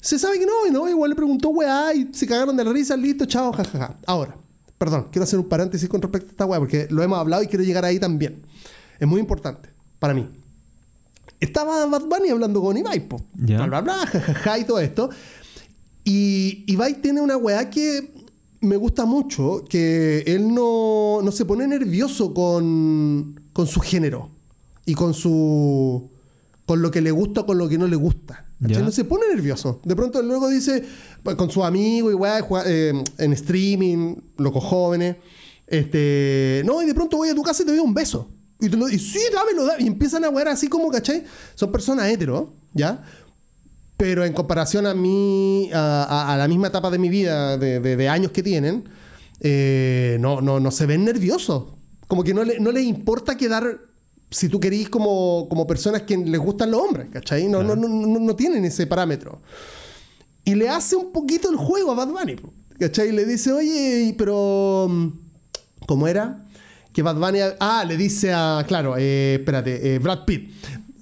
S1: Se sabe que no, y no, igual le preguntó, weá, y se cagaron de la risa, listo, chao, jajaja. Ahora, perdón, quiero hacer un paréntesis con respecto a esta weá, porque lo hemos hablado y quiero llegar ahí también. Es muy importante para mí. Estaba Bad Bunny hablando con Ibai, po. Bla, bla, bla, jajaja, y todo esto. Y Ibai tiene una weá que me gusta mucho que él no, no se pone nervioso con, con, su género y con su con lo que le gusta o con lo que no le gusta. No se pone nervioso. De pronto luego dice pues, con su amigo igual eh, en streaming, locos jóvenes, este, no, y de pronto voy a tu casa y te doy un beso. Y, te lo, y sí, dámelo, dámelo. Y empiezan a jugar así como, ¿cachai? Son personas hetero, ¿ya? Pero en comparación a mí, a, la misma etapa de mi vida, de, años que tienen, eh, no, no, no se ven nerviosos. Como que no, le, no les importa quedar, si tú querís, como, como personas que les gustan los hombres, ¿cachai? No, no, no, no, tienen ese parámetro. Y le hace un poquito el juego a Bad Bunny, ¿cachai? Y le dice, oye, pero... ¿Cómo era? Que Bad Bunny... Ah, le dice a... Claro, eh, espérate, eh, Brad Pitt.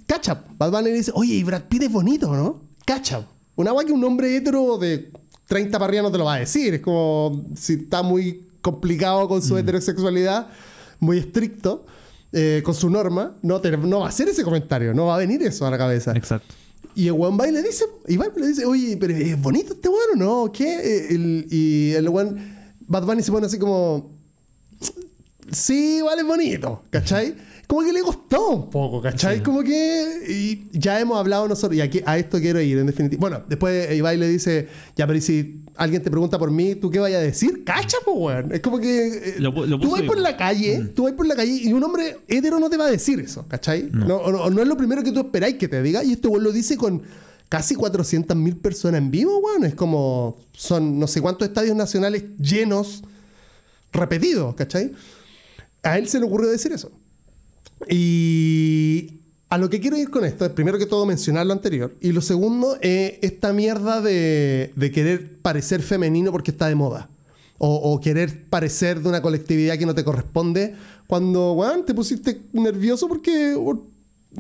S1: Cacha, Bad Bunny le dice, oye, y Brad Pitt es bonito, ¿no? Cacha. Una agua que un hombre hetero de 30 para arriba no te lo va a decir. Es como si está muy complicado con su mm. heterosexualidad, muy estricto, eh, con su norma, no, no va a hacer ese comentario, no va a venir eso a la cabeza.
S2: Exacto.
S1: Y el weón va y le dice, y va y le dice, oye, pero es bonito este weón, ¿no? ¿Qué? El, y el weón, Bad Bunny se pone así como, sí, vale, es bonito, ¿cachai? Como que le costó un poco, ¿cachai? Como que y ya hemos hablado nosotros, y aquí a esto quiero ir, en definitiva. Bueno, después Ibai le dice, ya, pero si alguien te pregunta por mí, ¿tú qué vayas a decir? Cacha, pues, weón. Es como que eh, tú vas por la calle, mm. tú vas por la calle y un hombre hetero no te va a decir eso, ¿cachai? No, no, es lo primero que tú esperáis que te diga, y este weón lo dice con casi 400.000 personas en vivo, weón. Es como, son no sé cuántos estadios nacionales llenos, repetidos, ¿cachai? A él se le ocurrió decir eso. Y a lo que quiero ir con esto es, primero que todo, mencionar lo anterior. Y lo segundo es esta mierda de, querer parecer femenino porque está de moda. O, querer parecer de una colectividad que no te corresponde. Cuando, weón, te pusiste nervioso porque...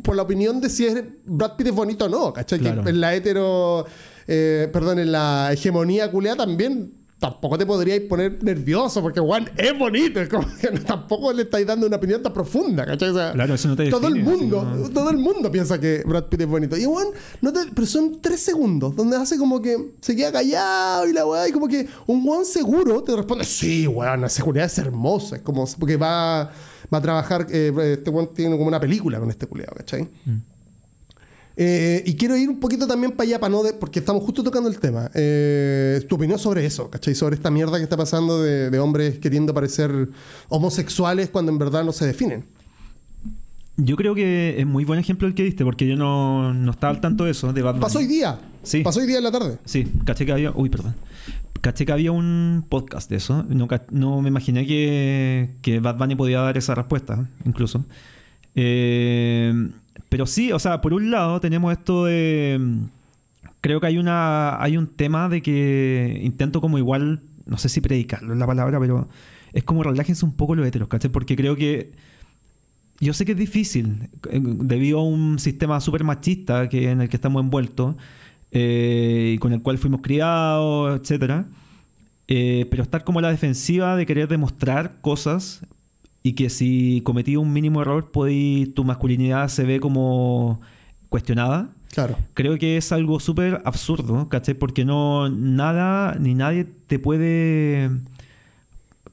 S1: Por la opinión de si es Brad Pitt es bonito o no, ¿cachai? Que en la hetero... Eh, perdón, en la hegemonía culea también tampoco te podríais poner nervioso porque Juan es bonito. Es como que tampoco le estáis dando una opinión tan profunda, ¿cachai? O sea,
S2: Claro, eso no te
S1: todo el mundo, todo el mundo piensa que Brad Pitt es bonito. Y Juan, no te- pero son tres segundos donde hace como que se queda callado y la weá, y como que un Juan seguro te responde, sí, weón, la seguridad es hermosa. Es como porque va, va a trabajar, eh, este Juan tiene como una película con este culeado, ¿cachai? Eh, y quiero ir un poquito también para allá, para no de- porque estamos justo tocando el tema. Eh, tu opinión sobre eso, ¿cachai? Sobre esta mierda que está pasando de, de hombres queriendo parecer homosexuales cuando en verdad no se definen.
S2: Yo creo que es muy buen ejemplo el que diste, porque yo no, no estaba al tanto de eso, de Batman.
S1: Pasó hoy día.
S2: Sí.
S1: Pasó hoy día en la tarde.
S2: Sí, caché que había. Uy, perdón. Caché que había un podcast de eso. No, no me imaginé que, que Bad Bunny podía dar esa respuesta, incluso. Eh, pero sí, o sea, por un lado tenemos esto de. Creo que hay una. hay un tema de que intento como igual. No sé si predicarlo es la palabra, pero es como relájense un poco los heteros, ¿cachai? Porque creo que. Yo sé que es difícil, eh, debido a un sistema súper machista que, en el que estamos envueltos, eh, y con el cual fuimos criados, etcétera. Eh, pero estar como a la defensiva de querer demostrar cosas y que si cometí un mínimo error, podí- tu masculinidad se ve como cuestionada.
S1: Claro.
S2: Creo que es algo súper absurdo, ¿cachai? Porque no nada ni nadie te puede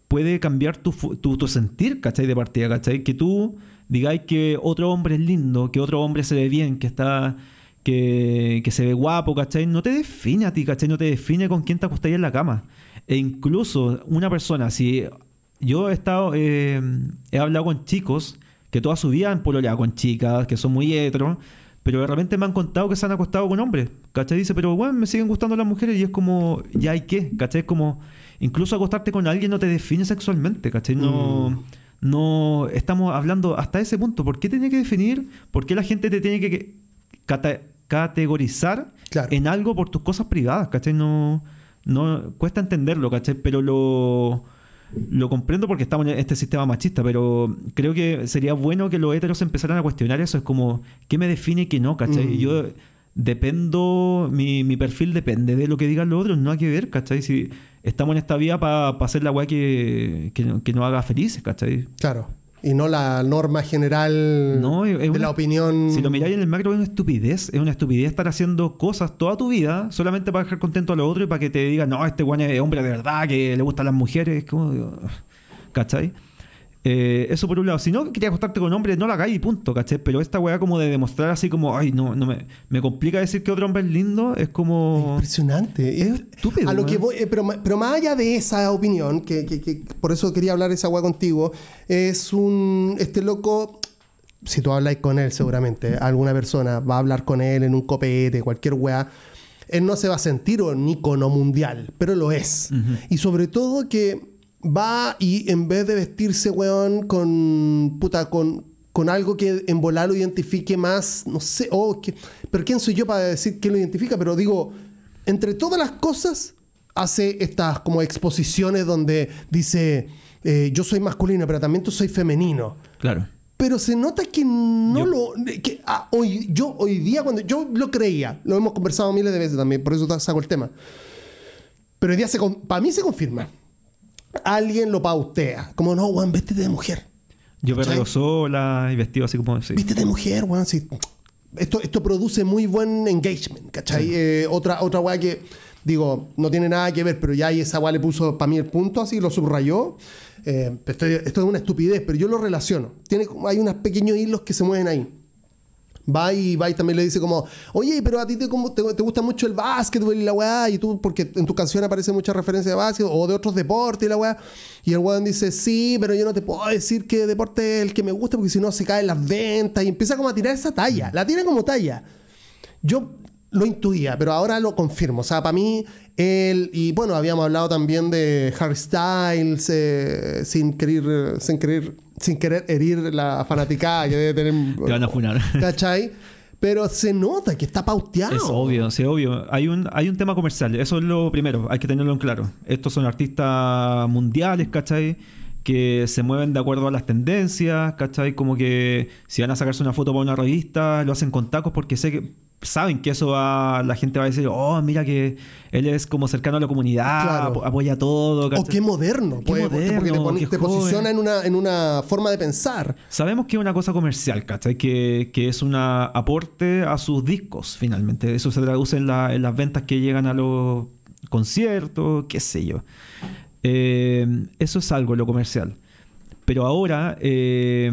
S2: puede cambiar tu, tu, tu sentir, ¿cachai? De partida, ¿cachai? Que tú digáis que otro hombre es lindo, que otro hombre se ve bien, que está que, que se ve guapo, ¿cachai? No te define a ti, ¿cachai? No te define con quién te acostáis en la cama. E incluso una persona, si yo he estado, eh, he hablado con chicos que toda su vida han pololeado con chicas, que son muy hetero, pero de repente me han contado que se han acostado con hombres, ¿cachai? Dice, pero bueno, me siguen gustando las mujeres y es como, ¿ya hay qué? ¿cachai? Es como, incluso acostarte con alguien no te define sexualmente, ¿cachai? No,
S1: Mm.
S2: no, estamos hablando hasta ese punto. ¿Por qué tiene que definir? ¿Por qué la gente te tiene que- que cata- categorizar
S1: Claro.
S2: en algo por tus cosas privadas, ¿cachai? No, no cuesta entenderlo, ¿cachai? Pero lo, lo comprendo porque estamos en este sistema machista, pero creo que sería bueno que los heteros empezaran a cuestionar eso. Es como, ¿qué me define y qué no, ¿cachai?
S1: Mm.
S2: Yo dependo, mi, mi perfil depende de lo que digan los otros, no hay que ver, ¿cachai? Si estamos en esta vía para hacer la weá que, que, que nos haga felices, ¿cachai?
S1: Claro. Y no la norma general
S2: No,
S1: de
S2: una-
S1: la opinión.
S2: Si lo miráis en el macro es una estupidez, es una estupidez estar haciendo cosas toda tu vida solamente para dejar contento a los otros y para que te digan, no, este weón es hombre de verdad, que le gustan las mujeres, como, ¿cachai? Eh, eso por un lado. Si no querías acostarte con hombres, no la hagáis y punto, ¿cachai? Pero esta weá como de demostrar así como, ay, no, no me, me complica decir que otro hombre es lindo, es como...
S1: Impresionante.
S2: Es estúpido,
S1: A lo que voy, eh, pero, pero más allá de esa opinión, que, que- que por eso quería hablar esa weá contigo, es un. Este loco. Si tú hablas con él, seguramente, alguna persona va a hablar con él en un copete, cualquier weá. Él no se va a sentir un ícono mundial, pero lo es. Y sobre todo que va y en vez de vestirse, weón, con. puta, con. con algo que en volar lo identifique más, no sé, oh, que- pero ¿quién soy yo para decir quién lo identifica? Pero digo, entre todas las cosas, hace estas como exposiciones donde dice, eh, yo soy masculino, pero también tú soy femenino.
S2: Claro.
S1: Pero se nota que no
S2: Yo-
S1: lo. Que, ah, hoy, yo hoy día, cuando yo lo creía, lo hemos conversado miles de veces también, por eso saco el tema. Pero hoy día, se, para mí se confirma. Alguien lo pautea. Como, no, Juan, véstete de mujer.
S2: Yo perreo sola y vestido así como... sí.
S1: Vístete de mujer, weón. sí. Esto, esto produce muy buen engagement, ¿cachai? Eh, otra, otra weá que, digo, no tiene nada que ver, pero ya ahí esa weá le puso para mí el punto así, lo subrayó. Eh, esto, esto es una estupidez, pero yo lo relaciono. Tiene, hay unos pequeños hilos que se mueven ahí. Va y, va y también le dice como, oye, pero a ti te, como, te, gusta mucho el básquetbol y la weá, y tú, porque en tu canción aparece mucha referencia de básquet o de otros deportes y la weá. Y el weón dice, sí, pero yo no te puedo decir qué deporte es el que me gusta porque si no se caen las ventas y empieza como a tirar esa talla, la tiene como talla. Yo lo intuía, pero ahora lo confirmo. O sea, para mí, él, y bueno, habíamos hablado también de Harry Styles, eh, sin querer, sin querer, sin querer herir la fanaticada que debe tener.
S2: Te van a funar.
S1: ¿Cachai? Pero se nota que está pauteado.
S2: Es obvio, sí, obvio. Hay un, hay un tema comercial, eso es lo primero, hay que tenerlo en claro. Estos son artistas mundiales, ¿cachai? Que se mueven de acuerdo a las tendencias, ¿cachai? Como que si van a sacarse una foto para una revista, lo hacen con tacos porque sé que saben que eso va, la gente va a decir, oh, mira que él es como cercano a la comunidad,
S1: Claro.
S2: apoya todo.
S1: O
S2: ¿cachai?
S1: qué moderno,
S2: Qué
S1: pues, porque te,
S2: moderno,
S1: pone-
S2: qué
S1: te posiciona en una, en una forma de pensar.
S2: Sabemos que es una cosa comercial, ¿cachai? Que, que es un aporte a sus discos, finalmente. Eso se traduce en, la- en las ventas que llegan a los conciertos, qué sé yo. Eh, eso es algo, lo comercial. Pero ahora eh,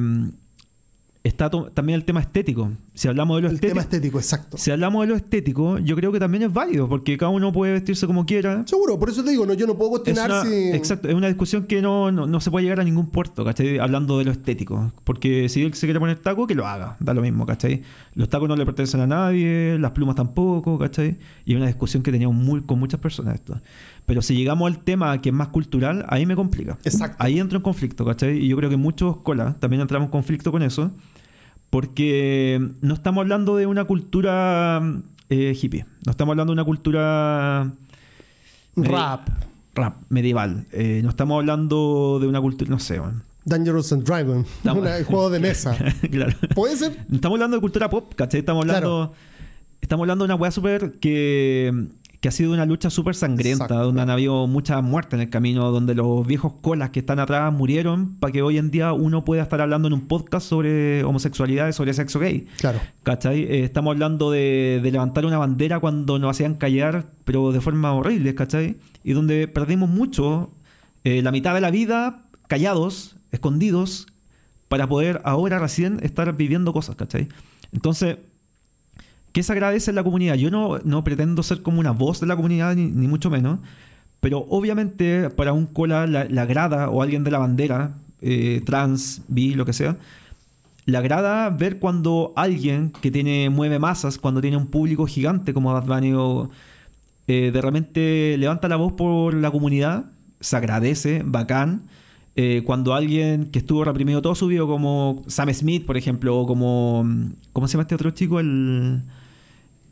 S2: está también el tema estético. Si hablamos de lo
S1: El
S2: estético,
S1: tema estético, exacto.
S2: si hablamos de lo estético, yo creo que también es válido, porque cada uno puede vestirse como quiera.
S1: Seguro, por eso te digo, no, yo no puedo
S2: Es
S1: cuestionar
S2: una,
S1: si.
S2: Exacto, es una discusión que no, no, no se puede llegar a ningún puerto, ¿cachai? Hablando de lo estético. Porque si él se quiere poner taco, que lo haga, da lo mismo, ¿cachai? Los tacos no le pertenecen a nadie, las plumas tampoco, ¿cachai? Y es una discusión que teníamos muy, con muchas personas esto. Pero si llegamos al tema que es más cultural, ahí me complica.
S1: Exacto.
S2: Ahí entro en conflicto, ¿cachai? Y yo creo que muchos colas también entramos en conflicto con eso. Porque no estamos hablando de una cultura eh, hippie. No estamos hablando de una cultura Medi-
S1: Rap,
S2: Rap medieval. Eh, no estamos hablando de una cultura, no sé, man.
S1: Dangerous and Dragon,
S2: Estamos-
S1: una- el juego de mesa.
S2: claro.
S1: ¿Puede ser?
S2: Estamos hablando de cultura pop, ¿cachai? Estamos hablando, estamos hablando de una weá súper que, que ha sido una lucha súper sangrienta,
S1: Exacto.
S2: donde han habido mucha muerte en el camino, donde los viejos colas que están atrás murieron para que hoy en día uno pueda estar hablando en un podcast sobre homosexualidad sobre sexo gay.
S1: Claro.
S2: ¿Cachai? Eh, estamos hablando de, de levantar una bandera cuando nos hacían callar, pero de forma horrible, ¿cachai? Y donde perdimos mucho, eh, la mitad de la vida callados, escondidos, para poder ahora recién estar viviendo cosas, ¿cachai? Entonces, ¿qué se agradece en la comunidad? Yo no, no pretendo ser como una voz de la comunidad, ni, ni mucho menos, pero obviamente para un cola la, la grada o alguien de la bandera, eh, trans, bi, lo que sea, le agrada ver cuando alguien que tiene mueve masas, cuando tiene un público gigante como Bad Bunny o, eh, de repente levanta la voz por la comunidad, se agradece, bacán. Eh, cuando alguien que estuvo reprimido todo su vida, como Sam Smith, por ejemplo, o como. ¿Cómo se llama este otro chico? El.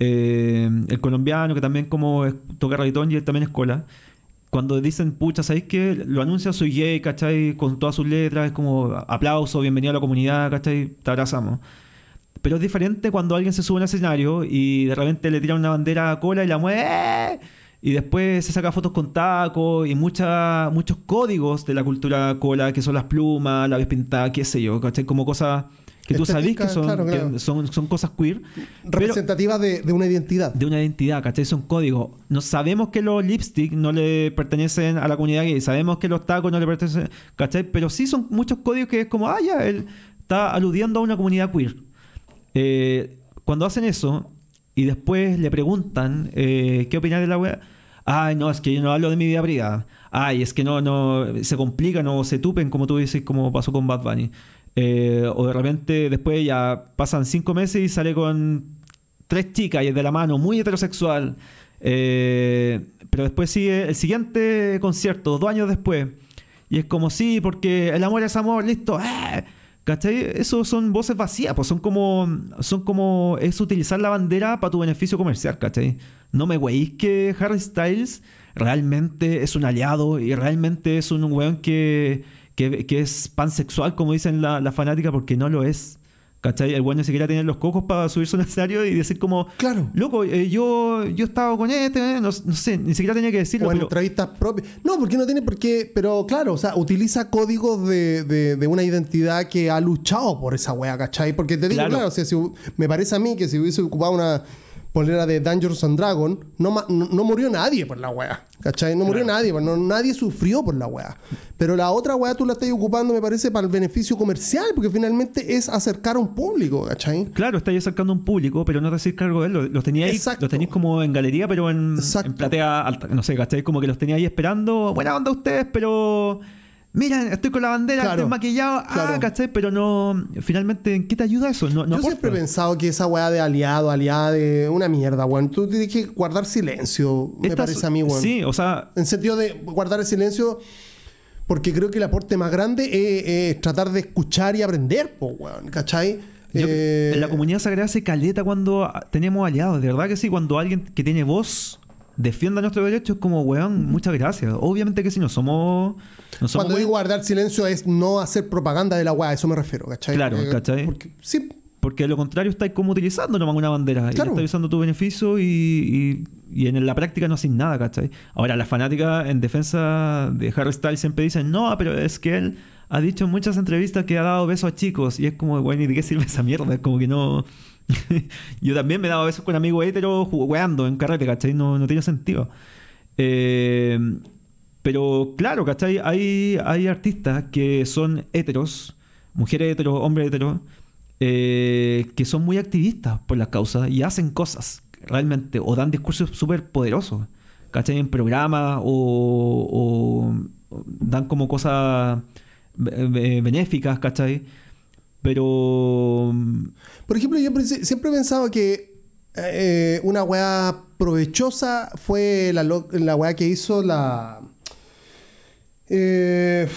S2: Eh, el colombiano que también como es- toca reggaetón y él también es. Cuando dicen, pucha, ¿sabéis qué? Lo anuncia, soy gay, ¿cachai? Con todas sus letras, es como aplauso, bienvenido a la comunidad, ¿cachai? Te abrazamos. Pero es diferente cuando alguien se sube a un escenario y de repente le tiran una bandera a cola y la mueve. Y después se saca fotos con tacos y mucha, muchos códigos de la cultura cola, que son las plumas, la vez pintada, qué sé yo, ¿cachai? Como cosas que tú sabes que son,
S1: claro, claro.
S2: que son, son cosas queer. pero-
S1: Representativa de, de una identidad.
S2: de una identidad, ¿cachai? Son códigos. No sabemos que los lipstick no le pertenecen a la comunidad gay, sabemos que los tacos no le pertenecen, ¿cachai? Pero sí son muchos códigos que es como, ah, ya, él está aludiendo a una comunidad queer. Eh, cuando hacen eso y después le preguntan eh, qué opinar de la wea, ay, no, es que yo no hablo de mi vida privada. Ay, es que no, no, se complican o se tupen, como tú dices, como pasó con Bad Bunny. Eh, o de repente después ya pasan cinco meses y sale con tres chicas y es de la mano, muy heterosexual. Eh, pero después sigue el siguiente concierto, dos años después. Y es como, sí, porque el amor es amor, listo. ¡eh! ¿Cachai? Eso son voces vacías, pues son como, son como, es utilizar la bandera para tu beneficio comercial, ¿cachai? No me weís que Harry Styles realmente es un aliado y realmente es un weón que, que, que es pansexual, como dicen la, la fanática, porque no lo es. ¿Cachai? El weón ni siquiera tiene los cocos para subirse a un escenario y decir como,
S1: Claro.
S2: loco, eh, yo, yo estaba con este, eh, no, no sé, ni siquiera tenía que decirlo,
S1: O en
S2: pero...
S1: entrevistas propias. No, porque no tiene por qué. Pero claro, o sea, utiliza códigos de, de- de una identidad que ha luchado por esa wea, ¿cachai? Porque te digo,
S2: Claro.
S1: claro, o sea, si me parece a mí que si hubiese ocupado una polera de Dangerous and Dragon, no, no, no murió nadie por la wea, ¿cachai? No murió nadie, no- nadie sufrió por la wea. Pero la otra wea tú la estás ocupando, me parece, para el beneficio comercial, porque finalmente es acercar a un público, ¿cachai?
S2: Claro, estáis acercando a un público, pero no te hacéis cargo de él. Los, los teníais, los tenéis como en galería, pero en, en platea alta. No sé, ¿cachai? Como que los teníais esperando. Buena onda ustedes, pero. Miren, estoy con la bandera,
S1: Claro.
S2: estoy maquillado.
S1: Claro.
S2: Ah, ¿cachai? Pero no. Finalmente, ¿en qué te ayuda eso? No, no
S1: Yo
S2: aporta.
S1: siempre he pensado que esa weá de aliado, aliada, de una mierda, weón. Tú tienes que guardar silencio, me parece a mí, weón.
S2: Sí, o sea,
S1: En sentido de guardar el silencio, porque creo que el aporte más grande es, es tratar de escuchar y aprender, po, weón. ¿Cachai?
S2: Yo-
S1: Eh,
S2: en la comunidad se agradece caleta cuando ah, tenemos aliados, de verdad que sí, cuando alguien que tiene voz defienda nuestros derechos, es como, weón, muchas gracias. Obviamente que si no somos... No somos
S1: Cuando digo guardar silencio es no hacer propaganda de la weá, a eso me refiero, ¿cachai?
S2: Claro, ¿cachai?
S1: Porque, sí,
S2: Porque de lo contrario estás como utilizando nomás una bandera. Y
S1: Claro.
S2: estás usando tu beneficio y, y- y en la práctica no haces nada, ¿cachai? Ahora, las fanáticas en defensa de Harry Styles siempre dicen, no, pero es que él ha dicho en muchas entrevistas que ha dado besos a chicos. Y es como, bueno, ¿y de qué sirve esa mierda? Es como que no... Yo también me he dado besos con amigos héteros jugando en carrete, ¿cachai? No, no tiene sentido. Eh, pero claro, ¿cachai? Hay, hay artistas que son heteros, mujeres heteros, hombres heteros, eh, que son muy activistas por las causas y hacen cosas realmente, o dan discursos súper poderosos, ¿cachai? En programas o, o- dan como cosas be- be- benéficas, ¿cachai? Pero...
S1: Por ejemplo, yo siempre he pensado que eh, una weá provechosa fue la, la weá que hizo la. Eh,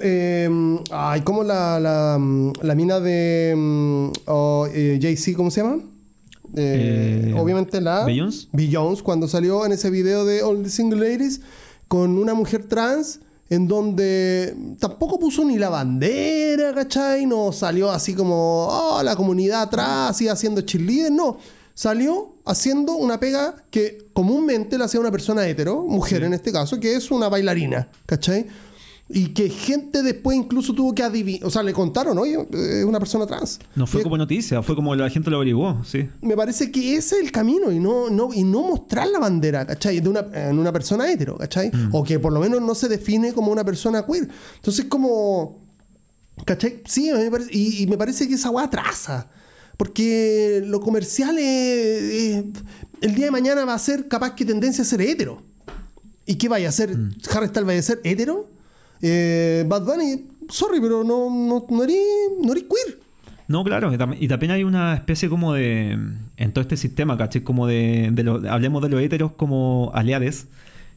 S1: eh, ay, ¿cómo la, la, la mina de mm, oh, eh, Jay-Z, ¿cómo se llama? Eh, obviamente la.
S2: Beyoncé.
S1: Beyoncé, cuando salió en ese video de All the Single Ladies con una mujer trans en donde tampoco puso ni la bandera, ¿cachai? No salió así como, oh, la comunidad atrás y haciendo cheerleader, no. Salió haciendo una pega que comúnmente la hacía una persona hetero, mujer en este caso, que es una bailarina, ¿cachai? Y que gente después incluso tuvo que adivinar, o sea, le contaron, oye, es una persona trans.
S2: No fue como noticia, fue como la gente lo averiguó, sí.
S1: me parece que ese es el camino y no, no, y no mostrar la bandera, ¿cachai? De una, en una persona hetero, ¿cachai? O que por lo menos no se define como una persona queer. Entonces, como. ¿cachai? Sí, a mí me parece, y, y me parece que esa weá atrasa. Porque lo comercial es, es- el día de mañana va a ser capaz que tendencia a ser hetero. ¿Y qué vaya a ser? ¿Harry Styles vaya a ser hetero? Eh, Bad Bunny, sorry, pero no, no, no eres no queer.
S2: No, claro, y tam- y también hay una especie como de. En todo este sistema, ¿cachai? Como de. hablemos de los héteros como aliades,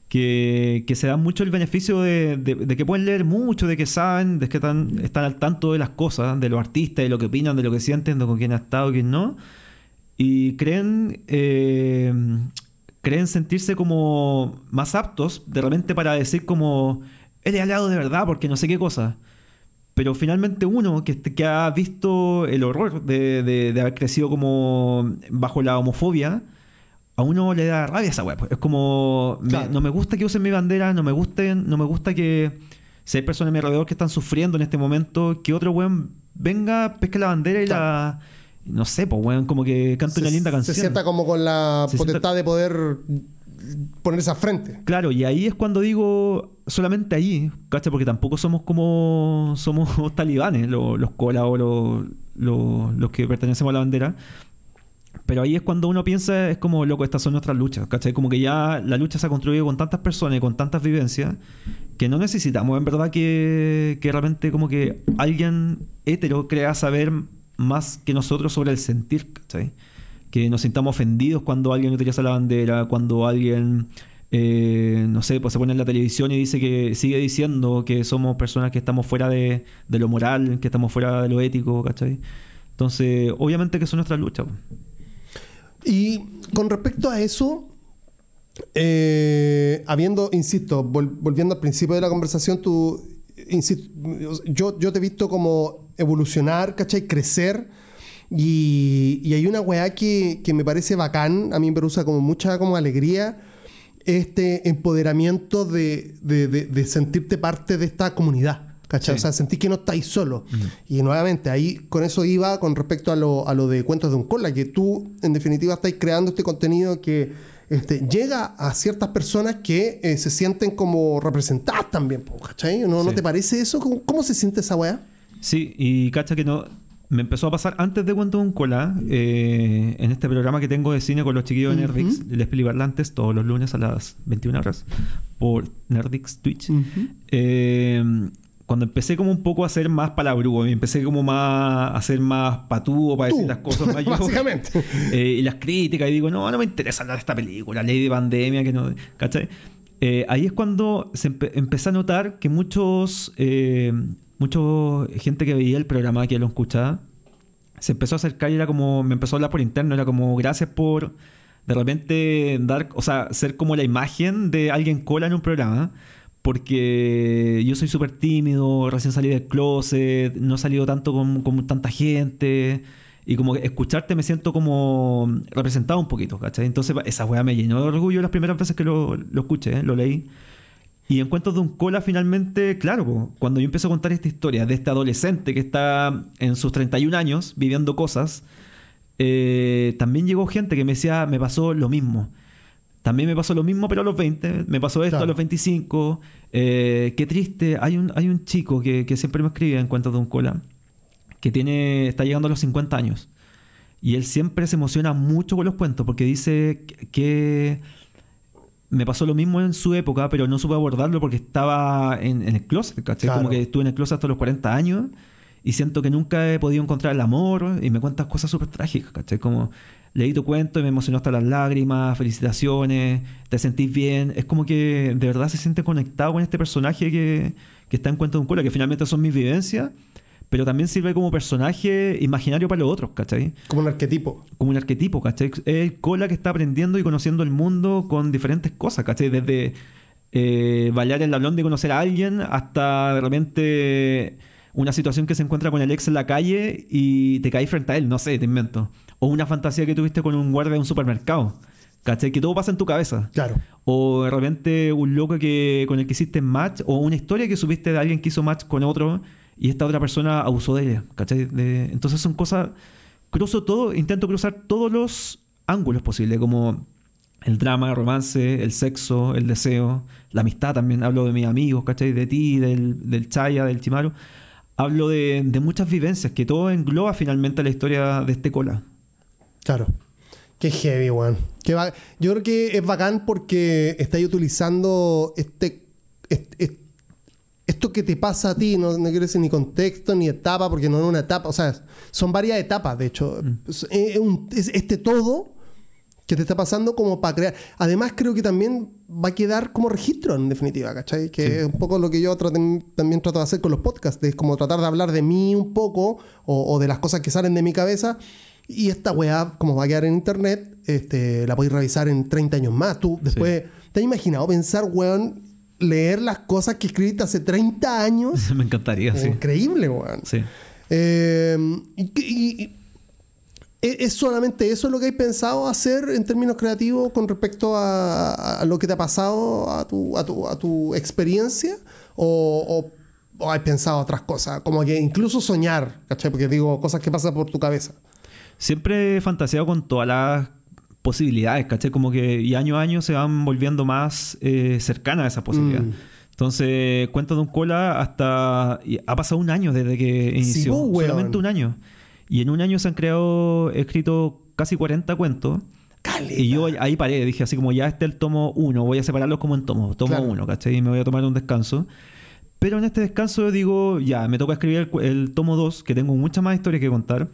S2: que, que se dan mucho el beneficio de, que pueden leer mucho, de que saben, de que están, están al tanto de las cosas, de los artistas, de lo que opinan, de lo que sienten, de con quién ha estado quién no. Y creen. eh, creen sentirse como más aptos de repente para decir como. Eres aliado de verdad, porque no sé qué cosa. Pero finalmente uno que, que ha visto el horror de, de- de haber crecido como bajo la homofobia, a uno le da rabia esa web. Es como, me- no me gusta que usen mi bandera, no me, gusten, no me gusta que si hay personas a mi alrededor que están sufriendo en este momento, que otro weón venga, pesque la bandera y la... No sé, pues weón, como que cante una linda canción.
S1: Se sienta como con la
S2: Se
S1: potestad
S2: sienta-
S1: de poder ponerse al frente.
S2: Claro, y ahí es cuando digo, solamente ahí, ¿cachai? Porque tampoco somos como, somos talibanes, los, los colas o los, los, los que pertenecemos a la bandera. Pero ahí es cuando uno piensa, es como, loco, estas son nuestras luchas, ¿cachai? Como que ya la lucha se ha construido con tantas personas y con tantas vivencias que no necesitamos, en verdad, que, que realmente como que alguien hetero crea saber más que nosotros sobre el sentir, ¿cachai? Que nos sintamos ofendidos cuando alguien utiliza la bandera, cuando alguien, eh, no sé, pues se pone en la televisión y dice que sigue diciendo que somos personas que estamos fuera de, lo moral, que estamos fuera de lo ético, ¿cachai? Entonces, obviamente que son nuestras luchas.
S1: Y con respecto a eso, eh, habiendo, insisto, vol- volviendo al principio de la conversación, tú, insisto, yo, yo te he visto como evolucionar, ¿cachai? Crecer. Y, y hay una weá que, que me parece bacán, a mí me produce como mucha como alegría, este empoderamiento de, de- de- de sentirte parte de esta comunidad. ¿Cachai?
S2: Sí.
S1: O sea, sentir que no estáis solo. Y nuevamente, ahí con eso iba con respecto a lo, a lo de cuentos de un cola, que tú en definitiva estáis creando este contenido que este, llega a ciertas personas que eh, se sienten como representadas también, ¿cachai? ¿No, ¿No te parece eso? ¿Cómo, cómo se siente esa weá?
S2: Sí, y cacha que no. Me empezó a pasar antes de Cuento un Cola, eh, en este programa que tengo de cine con los chiquillos de. Nerdix, Les Pelibarlantes, todos los lunes a las 21 horas, por Nerdix Twitch. Eh, cuando empecé como un poco a ser más palabrugo, y empecé como más a ser más patúo para
S1: Tú,
S2: decir las cosas más.
S1: Básicamente.
S2: Eh, y las críticas, y digo, no, no me interesa de esta película, ley de pandemia, que no. ¿Cachai? Eh, ahí es cuando se empe- empecé a notar que muchos, eh, mucho gente que veía el programa, que lo escuchaba, se empezó a acercar y era como, me empezó a hablar por interno, era como, gracias por de repente dar, o sea, ser como la imagen de alguien cola en un programa. Porque yo soy súper tímido, recién salí del closet, no he salido tanto con, con tanta gente. Y como escucharte me siento como representado un poquito, ¿cachai? Entonces esa weá me llenó de orgullo las primeras veces que lo, lo escuché, lo leí. Y en Cuentos de un Cola, finalmente, claro, cuando yo empiezo a contar esta historia de este adolescente que está en sus 31 años viviendo cosas, eh, también llegó gente que me decía, me pasó lo mismo. También me pasó lo mismo, pero a los 20. Me pasó esto
S1: Claro.
S2: a los 25. Eh, qué triste. Hay un, hay un chico que, que siempre me escribe en Cuentos de un Cola que tiene, está llegando a los 50 años. Y él siempre se emociona mucho con los cuentos porque dice que, que me pasó lo mismo en su época, pero no supe abordarlo porque estaba en, en el closet, ¿cachai?
S1: Claro.
S2: Como que estuve en el closet hasta los 40 años y siento que nunca he podido encontrar el amor y me cuentas cosas súper trágicas, ¿cachai? Como leí tu cuento y me emocionó hasta las lágrimas, felicitaciones, te sentís bien. Es como que de verdad se siente conectado con este personaje que, que está en Cuento de un Cola, que finalmente son mis vivencias, pero también sirve como personaje imaginario para los otros, ¿cachai?
S1: Como un arquetipo.
S2: como un arquetipo, ¿cachai? Es el cola que está aprendiendo y conociendo el mundo con diferentes cosas, ¿cachai? Desde eh, bailar en la blonda y conocer a alguien hasta de repente una situación que se encuentra con el ex en la calle y te caes frente a él, no sé, te invento. O una fantasía que tuviste con un guardia de un supermercado, ¿cachai? Que todo pasa en tu cabeza.
S1: Claro.
S2: O de repente un loco que, con el que hiciste match, o una historia que supiste de alguien que hizo match con otro y esta otra persona abusó de ella, ¿cachai? De- entonces son cosas, cruzo todo, intento cruzar todos los ángulos posibles, como el drama, el romance, el sexo, el deseo, la amistad también, hablo de mis amigos, ¿cachai? De ti, del, del Chaya, del Chimaru. Hablo de, de muchas vivencias, que todo engloba finalmente la historia de este cola.
S1: Claro. Qué heavy, weón. Yo creo que es bacán porque estáis utilizando este, est- est- esto que te pasa a ti, no, no quiero decir ni contexto ni etapa, porque no es una etapa, o sea, son varias etapas, de hecho. Es, es un- es este todo que te está pasando como para crear. Además, creo que también va a quedar como registro, en definitiva, ¿cachai? Que
S2: Sí.
S1: es un poco lo que yo también trato de hacer con los podcasts, de como tratar de hablar de mí un poco o, o de las cosas que salen de mi cabeza. Y esta weá, como va a quedar en internet, este, la podéis revisar en 30 años más. Tú después, ¿te has imaginado pensar, weón, leer las cosas que escribiste hace 30 años?
S2: Me encantaría, sí.
S1: Increíble, weón.
S2: Sí.
S1: Eh, y, y- y- ¿es solamente eso lo que hay pensado hacer en términos creativos con respecto a, a lo que te ha pasado a tu, a tu, a tu experiencia? ¿O, o, o hay pensado otras cosas? Como que incluso soñar, ¿cachai? Porque digo, cosas que pasan por tu cabeza.
S2: Siempre he fantaseado con todas las posibilidades, ¿cachai? Como que y año a año se van volviendo más eh, cercanas a esa posibilidad.
S1: Mm.
S2: Entonces, cuento de un cola hasta... ha pasado un año desde que inició.
S1: po, weón.
S2: solamente un año. Y en un año se han creado, he escrito casi 40 cuentos.
S1: Caleta.
S2: Y yo ahí paré, dije así como ya está el tomo 1, voy a separarlos como en tomos, tomo
S1: Claro.
S2: 1, ¿cachai? Y me voy a tomar un descanso. Pero en este descanso digo, ya, me toca escribir el, el tomo 2, que tengo mucha más historia que contar.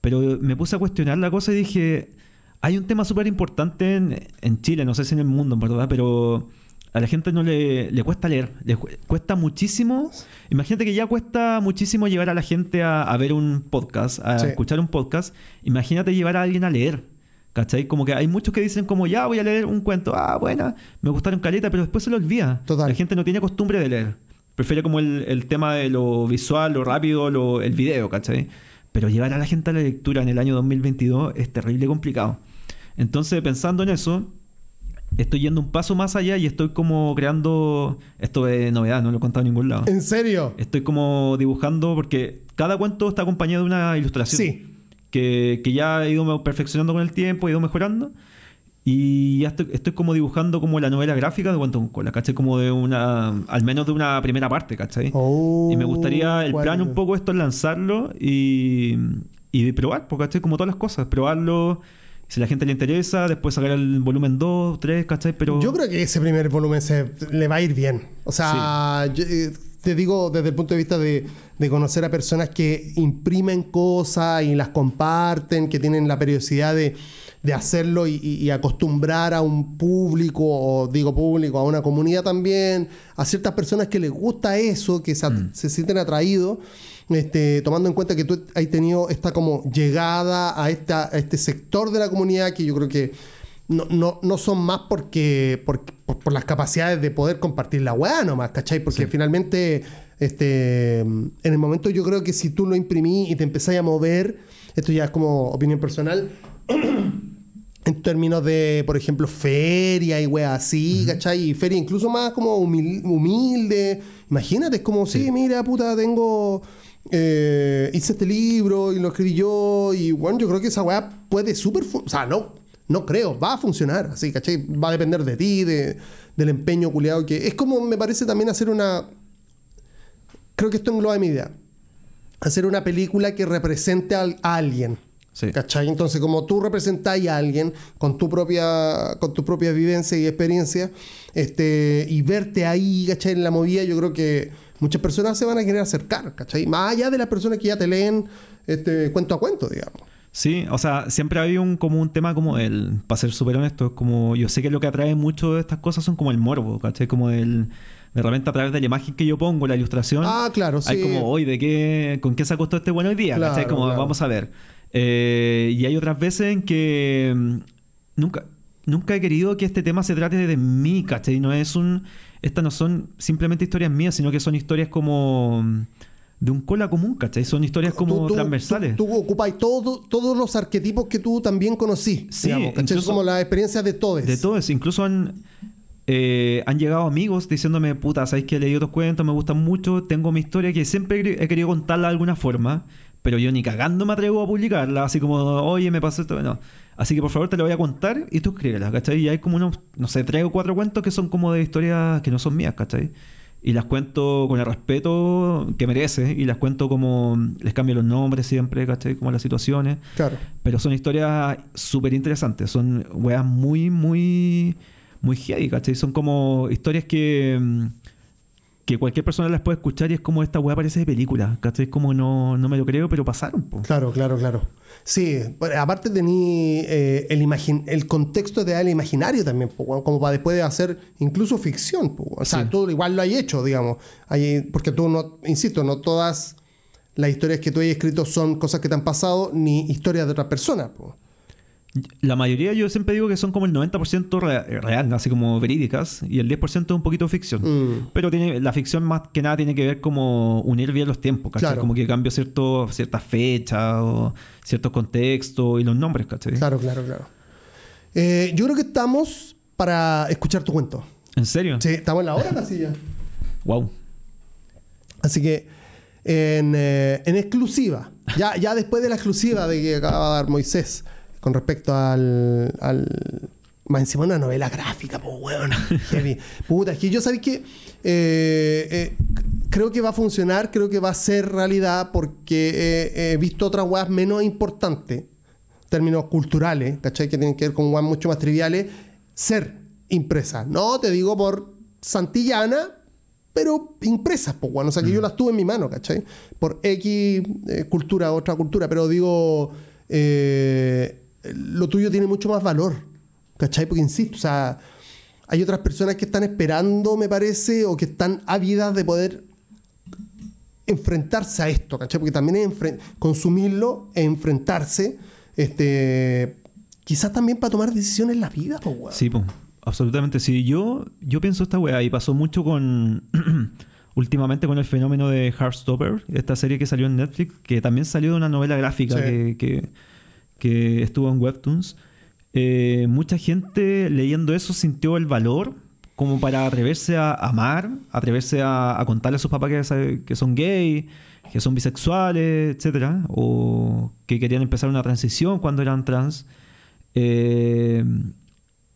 S2: Pero me puse a cuestionar la cosa y dije, hay un tema súper importante en, en Chile, no sé si en el mundo, en verdad, pero a la gente no le, le cuesta leer, le cu- cuesta muchísimo. Imagínate que ya cuesta muchísimo llevar a la gente a, a ver un podcast, a
S1: Sí.
S2: escuchar un podcast. Imagínate llevar a alguien a leer. ¿Cachai? Como que hay muchos que dicen como, ya voy a leer un cuento, ah, buena, me gustaron caleta, pero después se lo olvida.
S1: Total.
S2: La gente no tiene costumbre de leer. Prefiere como el, el tema de lo visual, lo rápido, lo, el video, ¿cachai? Pero llevar a la gente a la lectura en el año 2022 es terrible complicado. Entonces, pensando en eso, estoy yendo un paso más allá y estoy como creando... Esto es novedad, no lo he contado en ningún lado.
S1: ¿En serio?
S2: Estoy como dibujando porque cada cuento está acompañado de una ilustración.
S1: Sí.
S2: Que, que ya he ido perfeccionando con el tiempo, he ido mejorando. Y ya estoy, estoy como dibujando como la novela gráfica de Cuento con Cola, ¿cachai? Como de una... Al menos de una primera parte, ¿cachai?
S1: Oh,
S2: y me gustaría... El
S1: ¿cuál?
S2: plan un poco esto es lanzarlo y... Y probar, porque ¿cachai? Como todas las cosas. Probarlo... Si a la gente le interesa, después sacar el volumen 2, 3, ¿cachai? Pero...
S1: Yo creo que ese primer volumen se, le va a ir bien. O sea, yo, eh, te digo desde el punto de vista de, de conocer a personas que imprimen cosas y las comparten, que tienen la periodicidad de, de hacerlo y, y- y acostumbrar a un público, o digo público, a una comunidad también, a ciertas personas que les gusta eso, que se, at- se sienten atraídos. Este, tomando en cuenta que tú has tenido esta como llegada a, esta, a este sector de la comunidad que yo creo que no, no, no son más porque, por, por, por las capacidades de poder compartir la weá nomás, ¿cachai? Porque
S2: Sí.
S1: finalmente Este, en el momento yo creo que si tú lo imprimís y te empezás a mover, esto ya es como opinión personal, en términos de, por ejemplo, feria y weas así, ¿cachai? Y feria incluso más como humil- humilde. Imagínate, es como, sí, mira, puta, tengo... eh, hice este libro y lo escribí yo y bueno, yo creo que esa weá puede súper... O sea, no, no creo, va a funcionar, así, ¿cachai? Va a depender de ti, de, del empeño culiado que... Es como, me parece también hacer una... Creo que esto engloba mi idea. Hacer una película que represente al- a alguien.
S2: Sí.
S1: ¿Cachai? Entonces, como tú representáis a alguien con tu propia, con tu propia vivencia y experiencia, este, y verte ahí, ¿cachai? En la movida, yo creo que muchas personas se van a querer acercar, ¿cachai? Más allá de las personas que ya te leen este, cuento a cuento, digamos.
S2: Sí, o sea, siempre ha habido un, como un tema como el, para ser súper honesto, es como, yo sé que lo que atrae mucho de estas cosas son como el morbo, ¿cachai? Como el, de repente a través de la imagen que yo pongo, la ilustración,
S1: Ah, claro,
S2: hay
S1: sí.
S2: como, hoy, ¿de qué, con qué se acostó este bueno hoy día?
S1: Claro,
S2: ¿cachai? Como,
S1: claro.
S2: vamos a ver. Eh, y hay otras veces en que mm, nunca, nunca he querido que este tema se trate de mí, ¿cachai? No es un, estas no son simplemente historias mías, sino que son historias como mm, de un cola común, ¿cachai? Son historias como
S1: Tú- tú-
S2: transversales.
S1: Tú, tú ocupáis todo, todos los arquetipos que tú también conocí.
S2: Sí,
S1: digamos, ¿cachai?
S2: incluso-
S1: como las experiencias de todos.
S2: De todo eso. Incluso han, eh, han llegado amigos diciéndome, puta, sabéis que he leído otros cuentos, me gustan mucho, tengo mi historia que siempre he querido contarla de alguna forma, pero yo ni cagando me atrevo a publicarla, así como, oye, me pasó esto. No. Así que por favor te la voy a contar y tú escríbela, ¿cachai? Y hay como unos, no sé, tres o cuatro cuentos que son como de historias que no son mías, ¿cachai? Y las cuento con el respeto que merece y las cuento como, les cambio los nombres siempre, ¿cachai? Como las situaciones.
S1: Claro.
S2: Pero son historias súper interesantes. Son weas muy, muy, muy heavy, ¿cachai? Son como historias que, mm, que cualquier persona las puede escuchar y es como esta wea parece de película, ¿cachai? Es como no, no me lo creo, pero pasaron, po.
S1: Claro, claro, claro. Sí, bueno, aparte tení eh, el, imagin- el contexto de el imaginario también, po, como para después de hacer incluso ficción. po, O sea,
S2: Sí.
S1: tú igual lo hay hecho, digamos. Hay- porque tú no, insisto, no todas las historias que tú hayas escrito son cosas que te han pasado ni historias de otras personas.
S2: La mayoría yo siempre digo que son como el 90% rea- real, así como verídicas, y el 10% es un poquito ficción.
S1: Mm.
S2: Pero tiene, la ficción más que nada tiene que ver como unir bien los tiempos, ¿cachai?
S1: Claro.
S2: Como que cambio cierto, ciertas fechas o ciertos contextos y los nombres, ¿cachai?
S1: Claro, claro, claro. Eh, yo creo que estamos para escuchar tu cuento.
S2: ¿En serio?
S1: Sí, estamos en la hora casi ya.
S2: Wow.
S1: Así que en, eh, en exclusiva, ya, ya después de la exclusiva de que acaba de dar Moisés con respecto al, al más encima una novela gráfica, pues weón. heavy. Puta, es que yo sabía que eh, eh, creo que va a funcionar, creo que va a ser realidad porque eh, he visto otras weas menos importantes, términos culturales, ¿cachai? Que tienen que ver con weas mucho más triviales, ser impresas. No te digo por Santillana, pero impresas, pues, bueno. O sea, que yo las tuve en mi mano, ¿cachai? Por X cultura, otra cultura, pero digo, lo tuyo tiene mucho más valor, ¿cachai? Porque insisto, o sea, hay otras personas que están esperando, me parece, o que están ávidas de poder enfrentarse a esto, ¿cachai? Porque también es consumirlo e enfrentarse, este, quizás también para tomar decisiones en la vida, pues, weón.
S2: Sí, po. absolutamente. Sí, yo, yo pienso esta weá y pasó mucho con. últimamente con el fenómeno de Heartstopper, esta serie que salió en Netflix, que también salió de una novela gráfica
S1: Sí.
S2: que, que, que estuvo en Webtoons. Eh, mucha gente leyendo eso sintió el valor como para atreverse a amar, atreverse a, a contarle a sus papás que, que son gay, que son bisexuales, etcétera, o que querían empezar una transición cuando eran trans. Eh,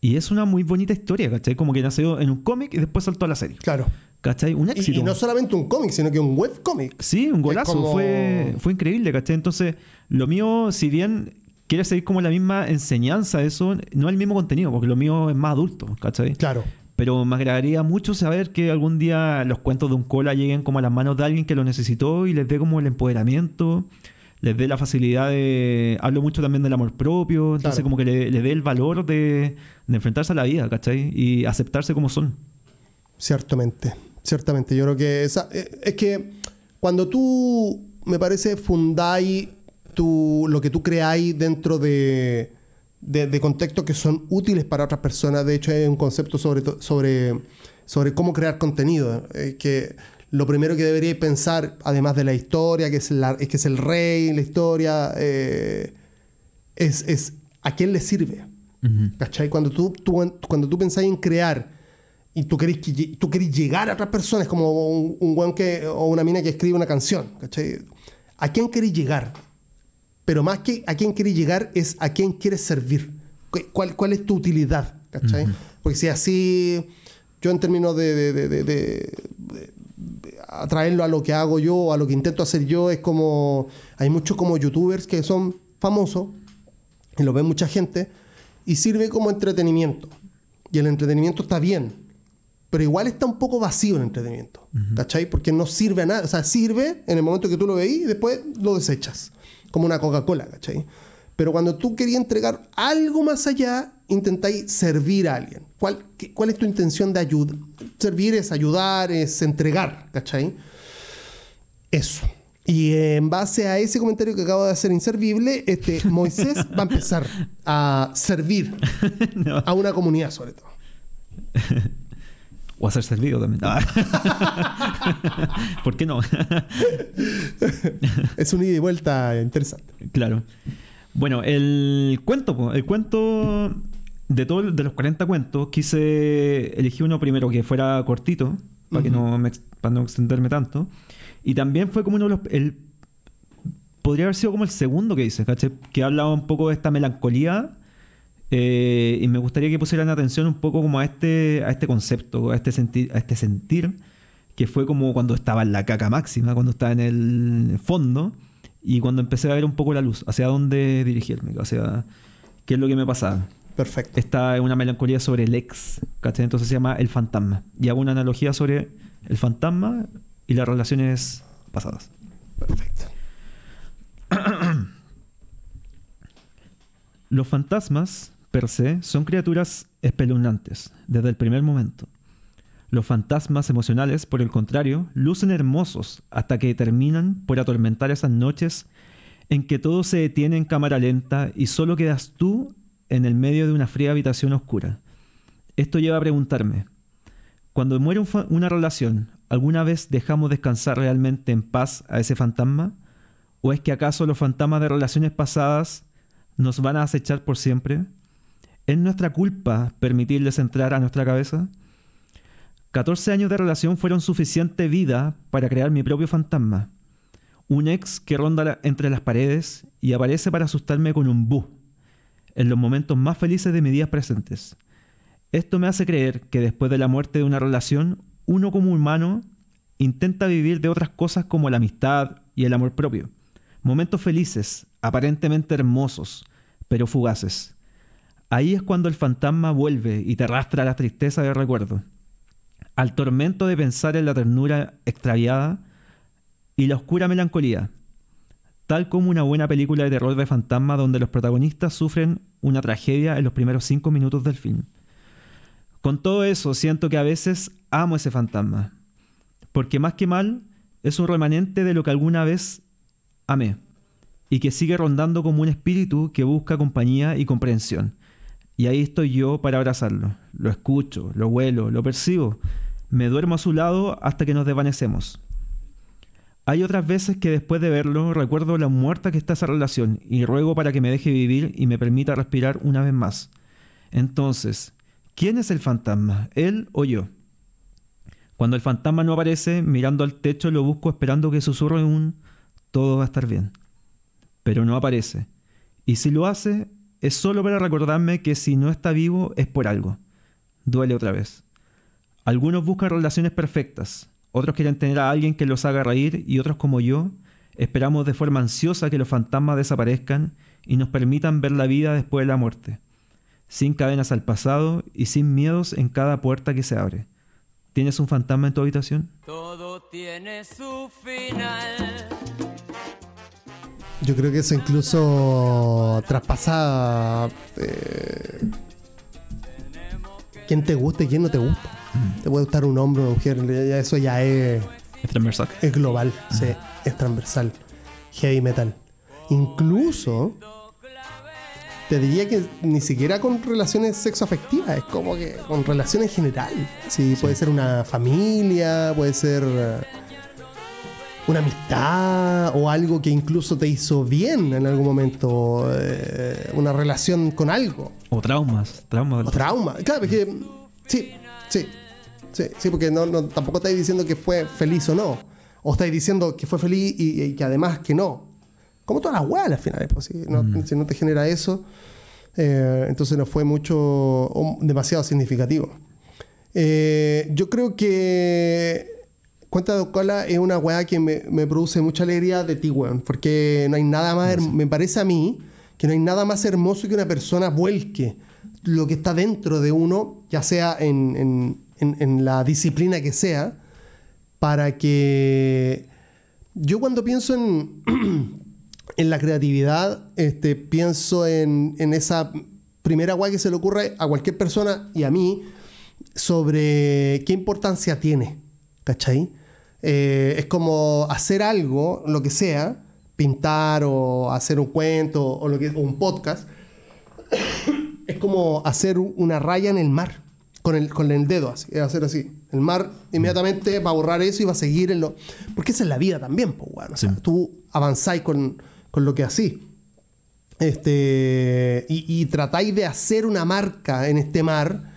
S2: y es una muy bonita historia, ¿cachai? Como que nació en un cómic y después saltó a la serie.
S1: Claro.
S2: ¿Cachai? Un
S1: Y,
S2: éxito.
S1: y no solamente un cómic, sino que un webcómic.
S2: Sí, un golazo.
S1: como-
S2: Fue, fue increíble, ¿cachai? Entonces, lo mío, si bien quiere seguir como la misma enseñanza, eso no es el mismo contenido, porque lo mío es más adulto, ¿cachai?
S1: Claro.
S2: Pero me agradaría mucho saber que algún día los cuentos de un cola lleguen como a las manos de alguien que lo necesitó y les dé como el empoderamiento, les dé la facilidad de... Hablo mucho también del amor propio, entonces
S1: Claro.
S2: como que le, le dé el valor de, de enfrentarse a la vida, ¿cachai? Y aceptarse como son.
S1: Ciertamente. Ciertamente. Yo creo que esa, eh, es que cuando tú, me parece, fundáis lo que tú creáis dentro de, de, de contextos que son útiles para otras personas, de hecho, es un concepto sobre, sobre, sobre cómo crear contenido. eh, que lo primero que deberíais pensar, además de la historia, que es, la- es que es el rey, la historia, eh, es, es a quién le sirve. ¿Cachai? Cuando tú, tú- cuando tú pensáis en crear y tú querés, que tú querés llegar a otras personas, como un, un que, o una mina que escribe una canción, ¿cachai? ¿A quién querés llegar? Pero más que a quién querés llegar es a quién quieres servir. ¿Cu- ¿Cuál, cuál es tu utilidad? ¿Cachai? Porque si así, yo en términos de, de- de- de- atraerlo a lo que hago yo, a lo que intento hacer yo, es como, hay muchos como youtubers que son famosos, y lo ve mucha gente, y sirve como entretenimiento. Y el entretenimiento está bien, pero igual está un poco vacío el entretenimiento, ¿cachai? Porque no sirve a nada, o sea, sirve en el momento que tú lo veís y después lo desechas, como una Coca-Cola, ¿cachai? Pero cuando tú querías entregar algo más allá, intentáis servir a alguien. ¿Cuál, qué- cuál es tu intención de ayuda? Servir es ayudar, es entregar, ¿cachai? Eso. Y en base a ese comentario que acabo de hacer inservible, este, Moisés va a empezar a servir
S2: No.
S1: a una comunidad sobre todo.
S2: O a ser servido también. Ah. ¿Por qué no?
S1: Es un ida y vuelta interesante.
S2: Claro. Bueno, el cuento, el cuento de todos de los 40 cuentos, quise elegir uno primero que fuera cortito, para que no me para no extenderme tanto. Y también fue como uno de los el podría haber sido como el segundo que hice, ¿cachai? Que hablaba un poco de esta melancolía. Eh, y me gustaría que pusieran atención un poco como a este, a este concepto, a este sentir, a este sentir, que fue como cuando estaba en la caca máxima, cuando estaba en el fondo, y cuando empecé a ver un poco la luz, hacia dónde dirigirme, hacia qué es lo que me pasaba.
S1: Perfecto.
S2: Esta es una melancolía sobre el ex, ¿cachai? Entonces se llama El Fantasma. Y hago una analogía sobre el fantasma y las relaciones pasadas.
S1: Perfecto.
S2: Los fantasmas, per se, son criaturas espeluznantes desde el primer momento. Los fantasmas emocionales, por el contrario, lucen hermosos hasta que terminan por atormentar esas noches en que todo se detiene en cámara lenta y solo quedas tú en el medio de una fría habitación oscura. Esto lleva a preguntarme, cuando muere una relación, ¿alguna vez dejamos descansar realmente en paz a ese fantasma? ¿O es que acaso los fantasmas de relaciones pasadas nos van a acechar por siempre? ¿Es nuestra culpa permitirles entrar a nuestra cabeza? 14 años de relación fueron suficiente vida para crear mi propio fantasma. Un ex que ronda entre las paredes y aparece para asustarme con un bu en los momentos más felices de mis días presentes. Esto me hace creer que después de la muerte de una relación, uno como humano intenta vivir de otras cosas como la amistad y el amor propio. Momentos felices, aparentemente hermosos, pero fugaces. Ahí es cuando el fantasma vuelve y te arrastra a la tristeza del recuerdo, al tormento de pensar en la ternura extraviada y la oscura melancolía, tal como una buena película de terror de fantasma donde los protagonistas sufren una tragedia en los primeros cinco minutos del film. Con todo eso, siento que a veces amo ese fantasma, porque más que mal, es un remanente de lo que alguna vez amé, y que sigue rondando como un espíritu que busca compañía y comprensión. Y ahí estoy yo para abrazarlo. Lo escucho, lo huelo, lo percibo. Me duermo a su lado hasta que nos desvanecemos. Hay otras veces que después de verlo recuerdo la muerta que está esa relación y ruego para que me deje vivir y me permita respirar una vez más. Entonces, ¿quién es el fantasma? ¿Él o yo? Cuando el fantasma no aparece, mirando al techo lo busco esperando que susurre un todo va a estar bien. Pero no aparece. Y si lo hace, es solo para recordarme que si no está vivo es por algo. Duele otra vez. Algunos buscan relaciones perfectas, otros quieren tener a alguien que los haga reír y otros como yo esperamos de forma ansiosa que los fantasmas desaparezcan y nos permitan ver la vida después de la muerte, sin cadenas al pasado y sin miedos en cada puerta que se abre. ¿Tienes un fantasma en tu habitación?
S3: Todo tiene su final.
S1: Yo creo que eso incluso traspasa eh, quién te gusta y quién no te gusta. Te puede gustar un hombre o una mujer, ya eso ya es,
S2: Es transversal.
S1: es global, sí, es transversal, heavy metal. Incluso te diría que ni siquiera con relaciones sexoafectivas, es como que con relaciones en general. Sí, puede ser una familia, puede ser una amistad o algo que incluso te hizo bien en algún momento, eh, una relación con algo.
S2: O traumas. Traumas.
S1: O trauma. Claro, es que sí, sí, sí, sí, porque no, no- tampoco estáis diciendo que fue feliz o no. O estáis diciendo que fue feliz y, y que además que no. Como todas las weas al final, pues, si, no, si no te genera eso, eh, entonces no fue mucho, o demasiado significativo. Eh, yo creo que Cuenta de Cola es una weá que me, me produce mucha alegría de ti, weón. Porque no hay nada más, me parece a mí, que no hay nada más hermoso que una persona vuelque lo que está dentro de uno, ya sea en, en- en- en la disciplina que sea, para que yo cuando pienso en, en la creatividad, este, pienso en, en esa primera weá que se le ocurre a cualquier persona y a mí sobre qué importancia tiene, ¿cachai? Eh, es como hacer algo, lo que sea, pintar o hacer un cuento o, lo que, o un podcast, es como hacer una raya en el mar con el, con el dedo, así, es hacer así. El mar inmediatamente va a borrar eso y va a seguir en lo... Porque esa es la vida también, pues, bueno. O sea,
S2: Sí.
S1: tú avanzáis con, con lo que así. Este, y, y tratáis de hacer una marca en este mar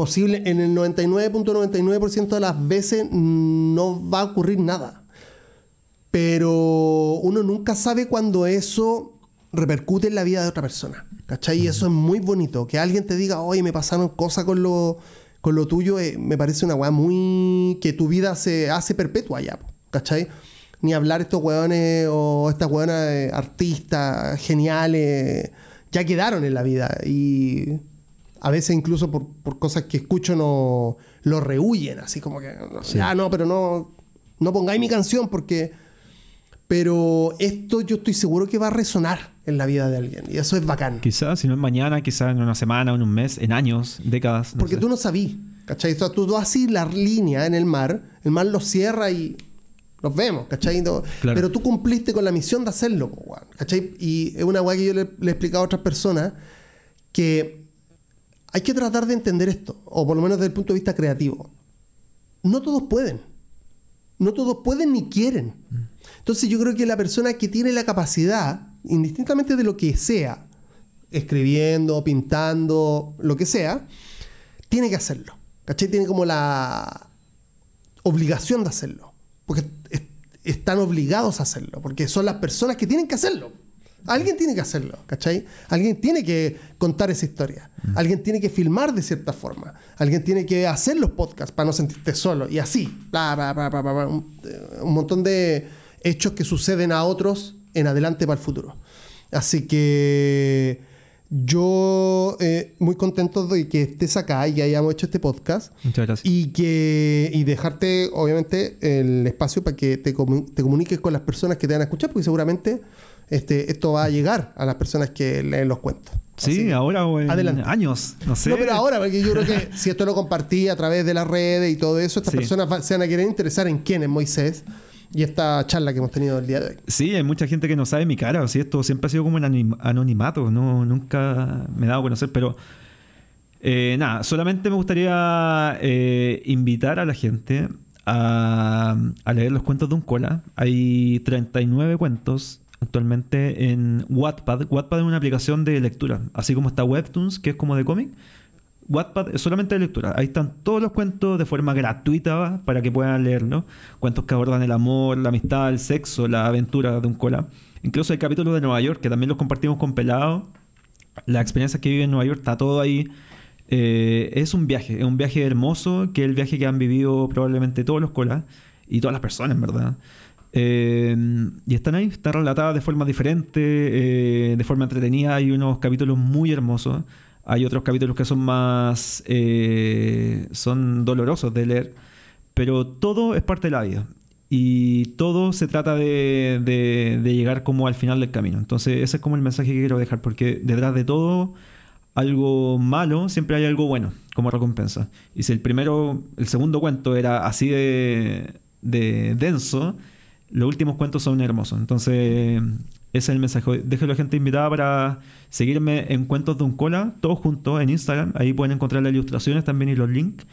S1: posible en el 99.99% de las veces no va a ocurrir nada. Pero uno nunca sabe cuando eso repercute en la vida de otra persona. ¿Cachai? Y eso es muy bonito. Que alguien te diga, oye, me pasaron cosas con lo, con lo tuyo, eh, me parece una weá muy. que tu vida se hace perpetua ya. ¿Cachai? Ni hablar estos weones o estas weonas eh, artistas geniales, ya quedaron en la vida. Y a veces incluso por, por cosas que escucho no lo rehuyen, así como que, ya no, pero no, no pongáis mi canción porque... Pero esto yo estoy seguro que va a resonar en la vida de alguien y eso es bacán.
S2: Quizás, si no es mañana, quizás en una semana, en un mes, en años, décadas. no
S1: Porque
S2: sé.
S1: tú no sabís, ¿cachai? Sea, tú, así la línea en el mar, el mar lo cierra y nos vemos, ¿cachai? No-
S2: Claro.
S1: Pero tú cumpliste con la misión de hacerlo, ¿cachai? Y es una weá que yo le, le he explicado a otras personas que hay que tratar de entender esto, o por lo menos desde el punto de vista creativo. No todos pueden. No todos pueden ni quieren. Entonces yo creo que la persona que tiene la capacidad, indistintamente de lo que sea, escribiendo, pintando, lo que sea, tiene que hacerlo. ¿Cachai? Tiene como la obligación de hacerlo. Porque es- están obligados a hacerlo. Porque son las personas que tienen que hacerlo. Alguien tiene que hacerlo, ¿cachai? Alguien tiene que contar esa historia. Alguien tiene que filmar de cierta forma. Alguien tiene que hacer los podcasts para no sentirte solo. Y así. Bla, bla, bla, bla, bla, bla. Un, eh, un montón de hechos que suceden a otros en adelante para el futuro. Así que yo eh, muy contento de que estés acá y que hayamos hecho este podcast.
S2: Muchas gracias.
S1: Y que y dejarte, obviamente, el espacio para que te, te comuniques con las personas que te van a escuchar, porque seguramente este, esto va a llegar a las personas que leen los cuentos.
S2: Sí, ahora o en
S1: Adelante.
S2: años, no sé.
S1: No, pero ahora, porque yo creo que si esto lo compartí a través de las redes y todo eso, estas
S2: Sí.
S1: personas va- se van a querer interesar en quién es Moisés y esta charla que hemos tenido el día de hoy.
S2: Sí, hay mucha gente que no sabe mi cara. O sea, esto siempre ha sido como anim- anonimato. No, nunca me he dado a conocer, pero eh, nada, solamente me gustaría eh, invitar a la gente a, a leer los cuentos de un cola. Hay 39 cuentos actualmente en Wattpad. Wattpad es una aplicación de lectura, así como está Webtoons, que es como de cómic. Wattpad es solamente de lectura. Ahí están todos los cuentos de forma gratuita para que puedan leerlo. Cuentos que abordan el amor, la amistad, el sexo, la aventura de un cola. Incluso hay capítulos de Nueva York que también los compartimos con Pelado. La experiencia que vive en Nueva York está todo ahí. Eh, es un viaje, es un viaje hermoso, que es el viaje que han vivido probablemente todos los colas y todas las personas, en verdad. Eh, y están ahí, están relatadas de forma diferente, eh, de forma entretenida. Hay unos capítulos muy hermosos. Hay otros capítulos que son más. eh, son dolorosos de leer. Pero todo es parte de la vida. Y todo se trata de, de- de llegar como al final del camino. Entonces, ese es como el mensaje que quiero dejar. Porque detrás de todo algo malo, siempre hay algo bueno como recompensa. Y si el primero, el segundo cuento era así de, de denso, los últimos cuentos son hermosos. Entonces, Ese es el mensaje. Dejo a la gente invitada para seguirme en Cuentos de un Cola, todos juntos en Instagram. Ahí pueden encontrar las ilustraciones también y los links.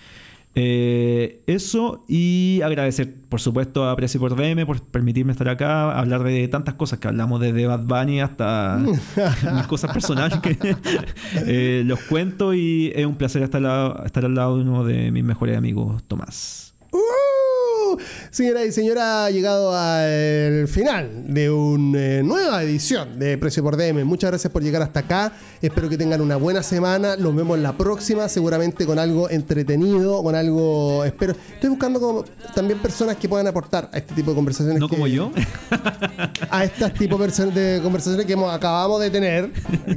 S2: Eh, eso y agradecer, por supuesto, a Precio por DM por permitirme estar acá, hablar de tantas cosas que hablamos, desde Bad Bunny hasta mis cosas personales que eh, los cuento y es un placer estar, al lado- estar al lado de uno de mis mejores amigos, Tomás.
S1: ¡Uh! Señora y señora, ha llegado al final de una nueva edición de Precio por DM. Muchas gracias por llegar hasta acá. Espero que tengan una buena semana. Los vemos la próxima, seguramente con algo entretenido, con algo. Espero. Estoy buscando como también personas que puedan aportar a este tipo de conversaciones.
S2: No
S1: que-
S2: como yo.
S1: a estas tipo de conversaciones que hemos, acabamos de tener.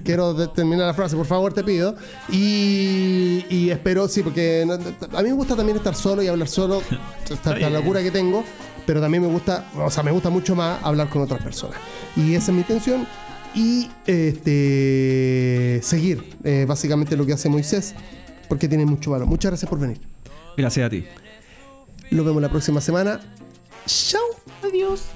S1: Quiero terminar la frase, por favor, te pido. Y, y espero, sí, porque no- a mí me gusta también estar solo y hablar solo, esta, esta locura que tengo, pero también me gusta, o sea, me gusta mucho más hablar con otras personas. Y esa es mi intención. Y este seguir eh, básicamente lo que hace Moisés, porque tiene mucho valor. Muchas gracias por venir.
S2: Gracias a ti.
S1: Nos vemos la próxima semana. Chao.
S2: Adiós.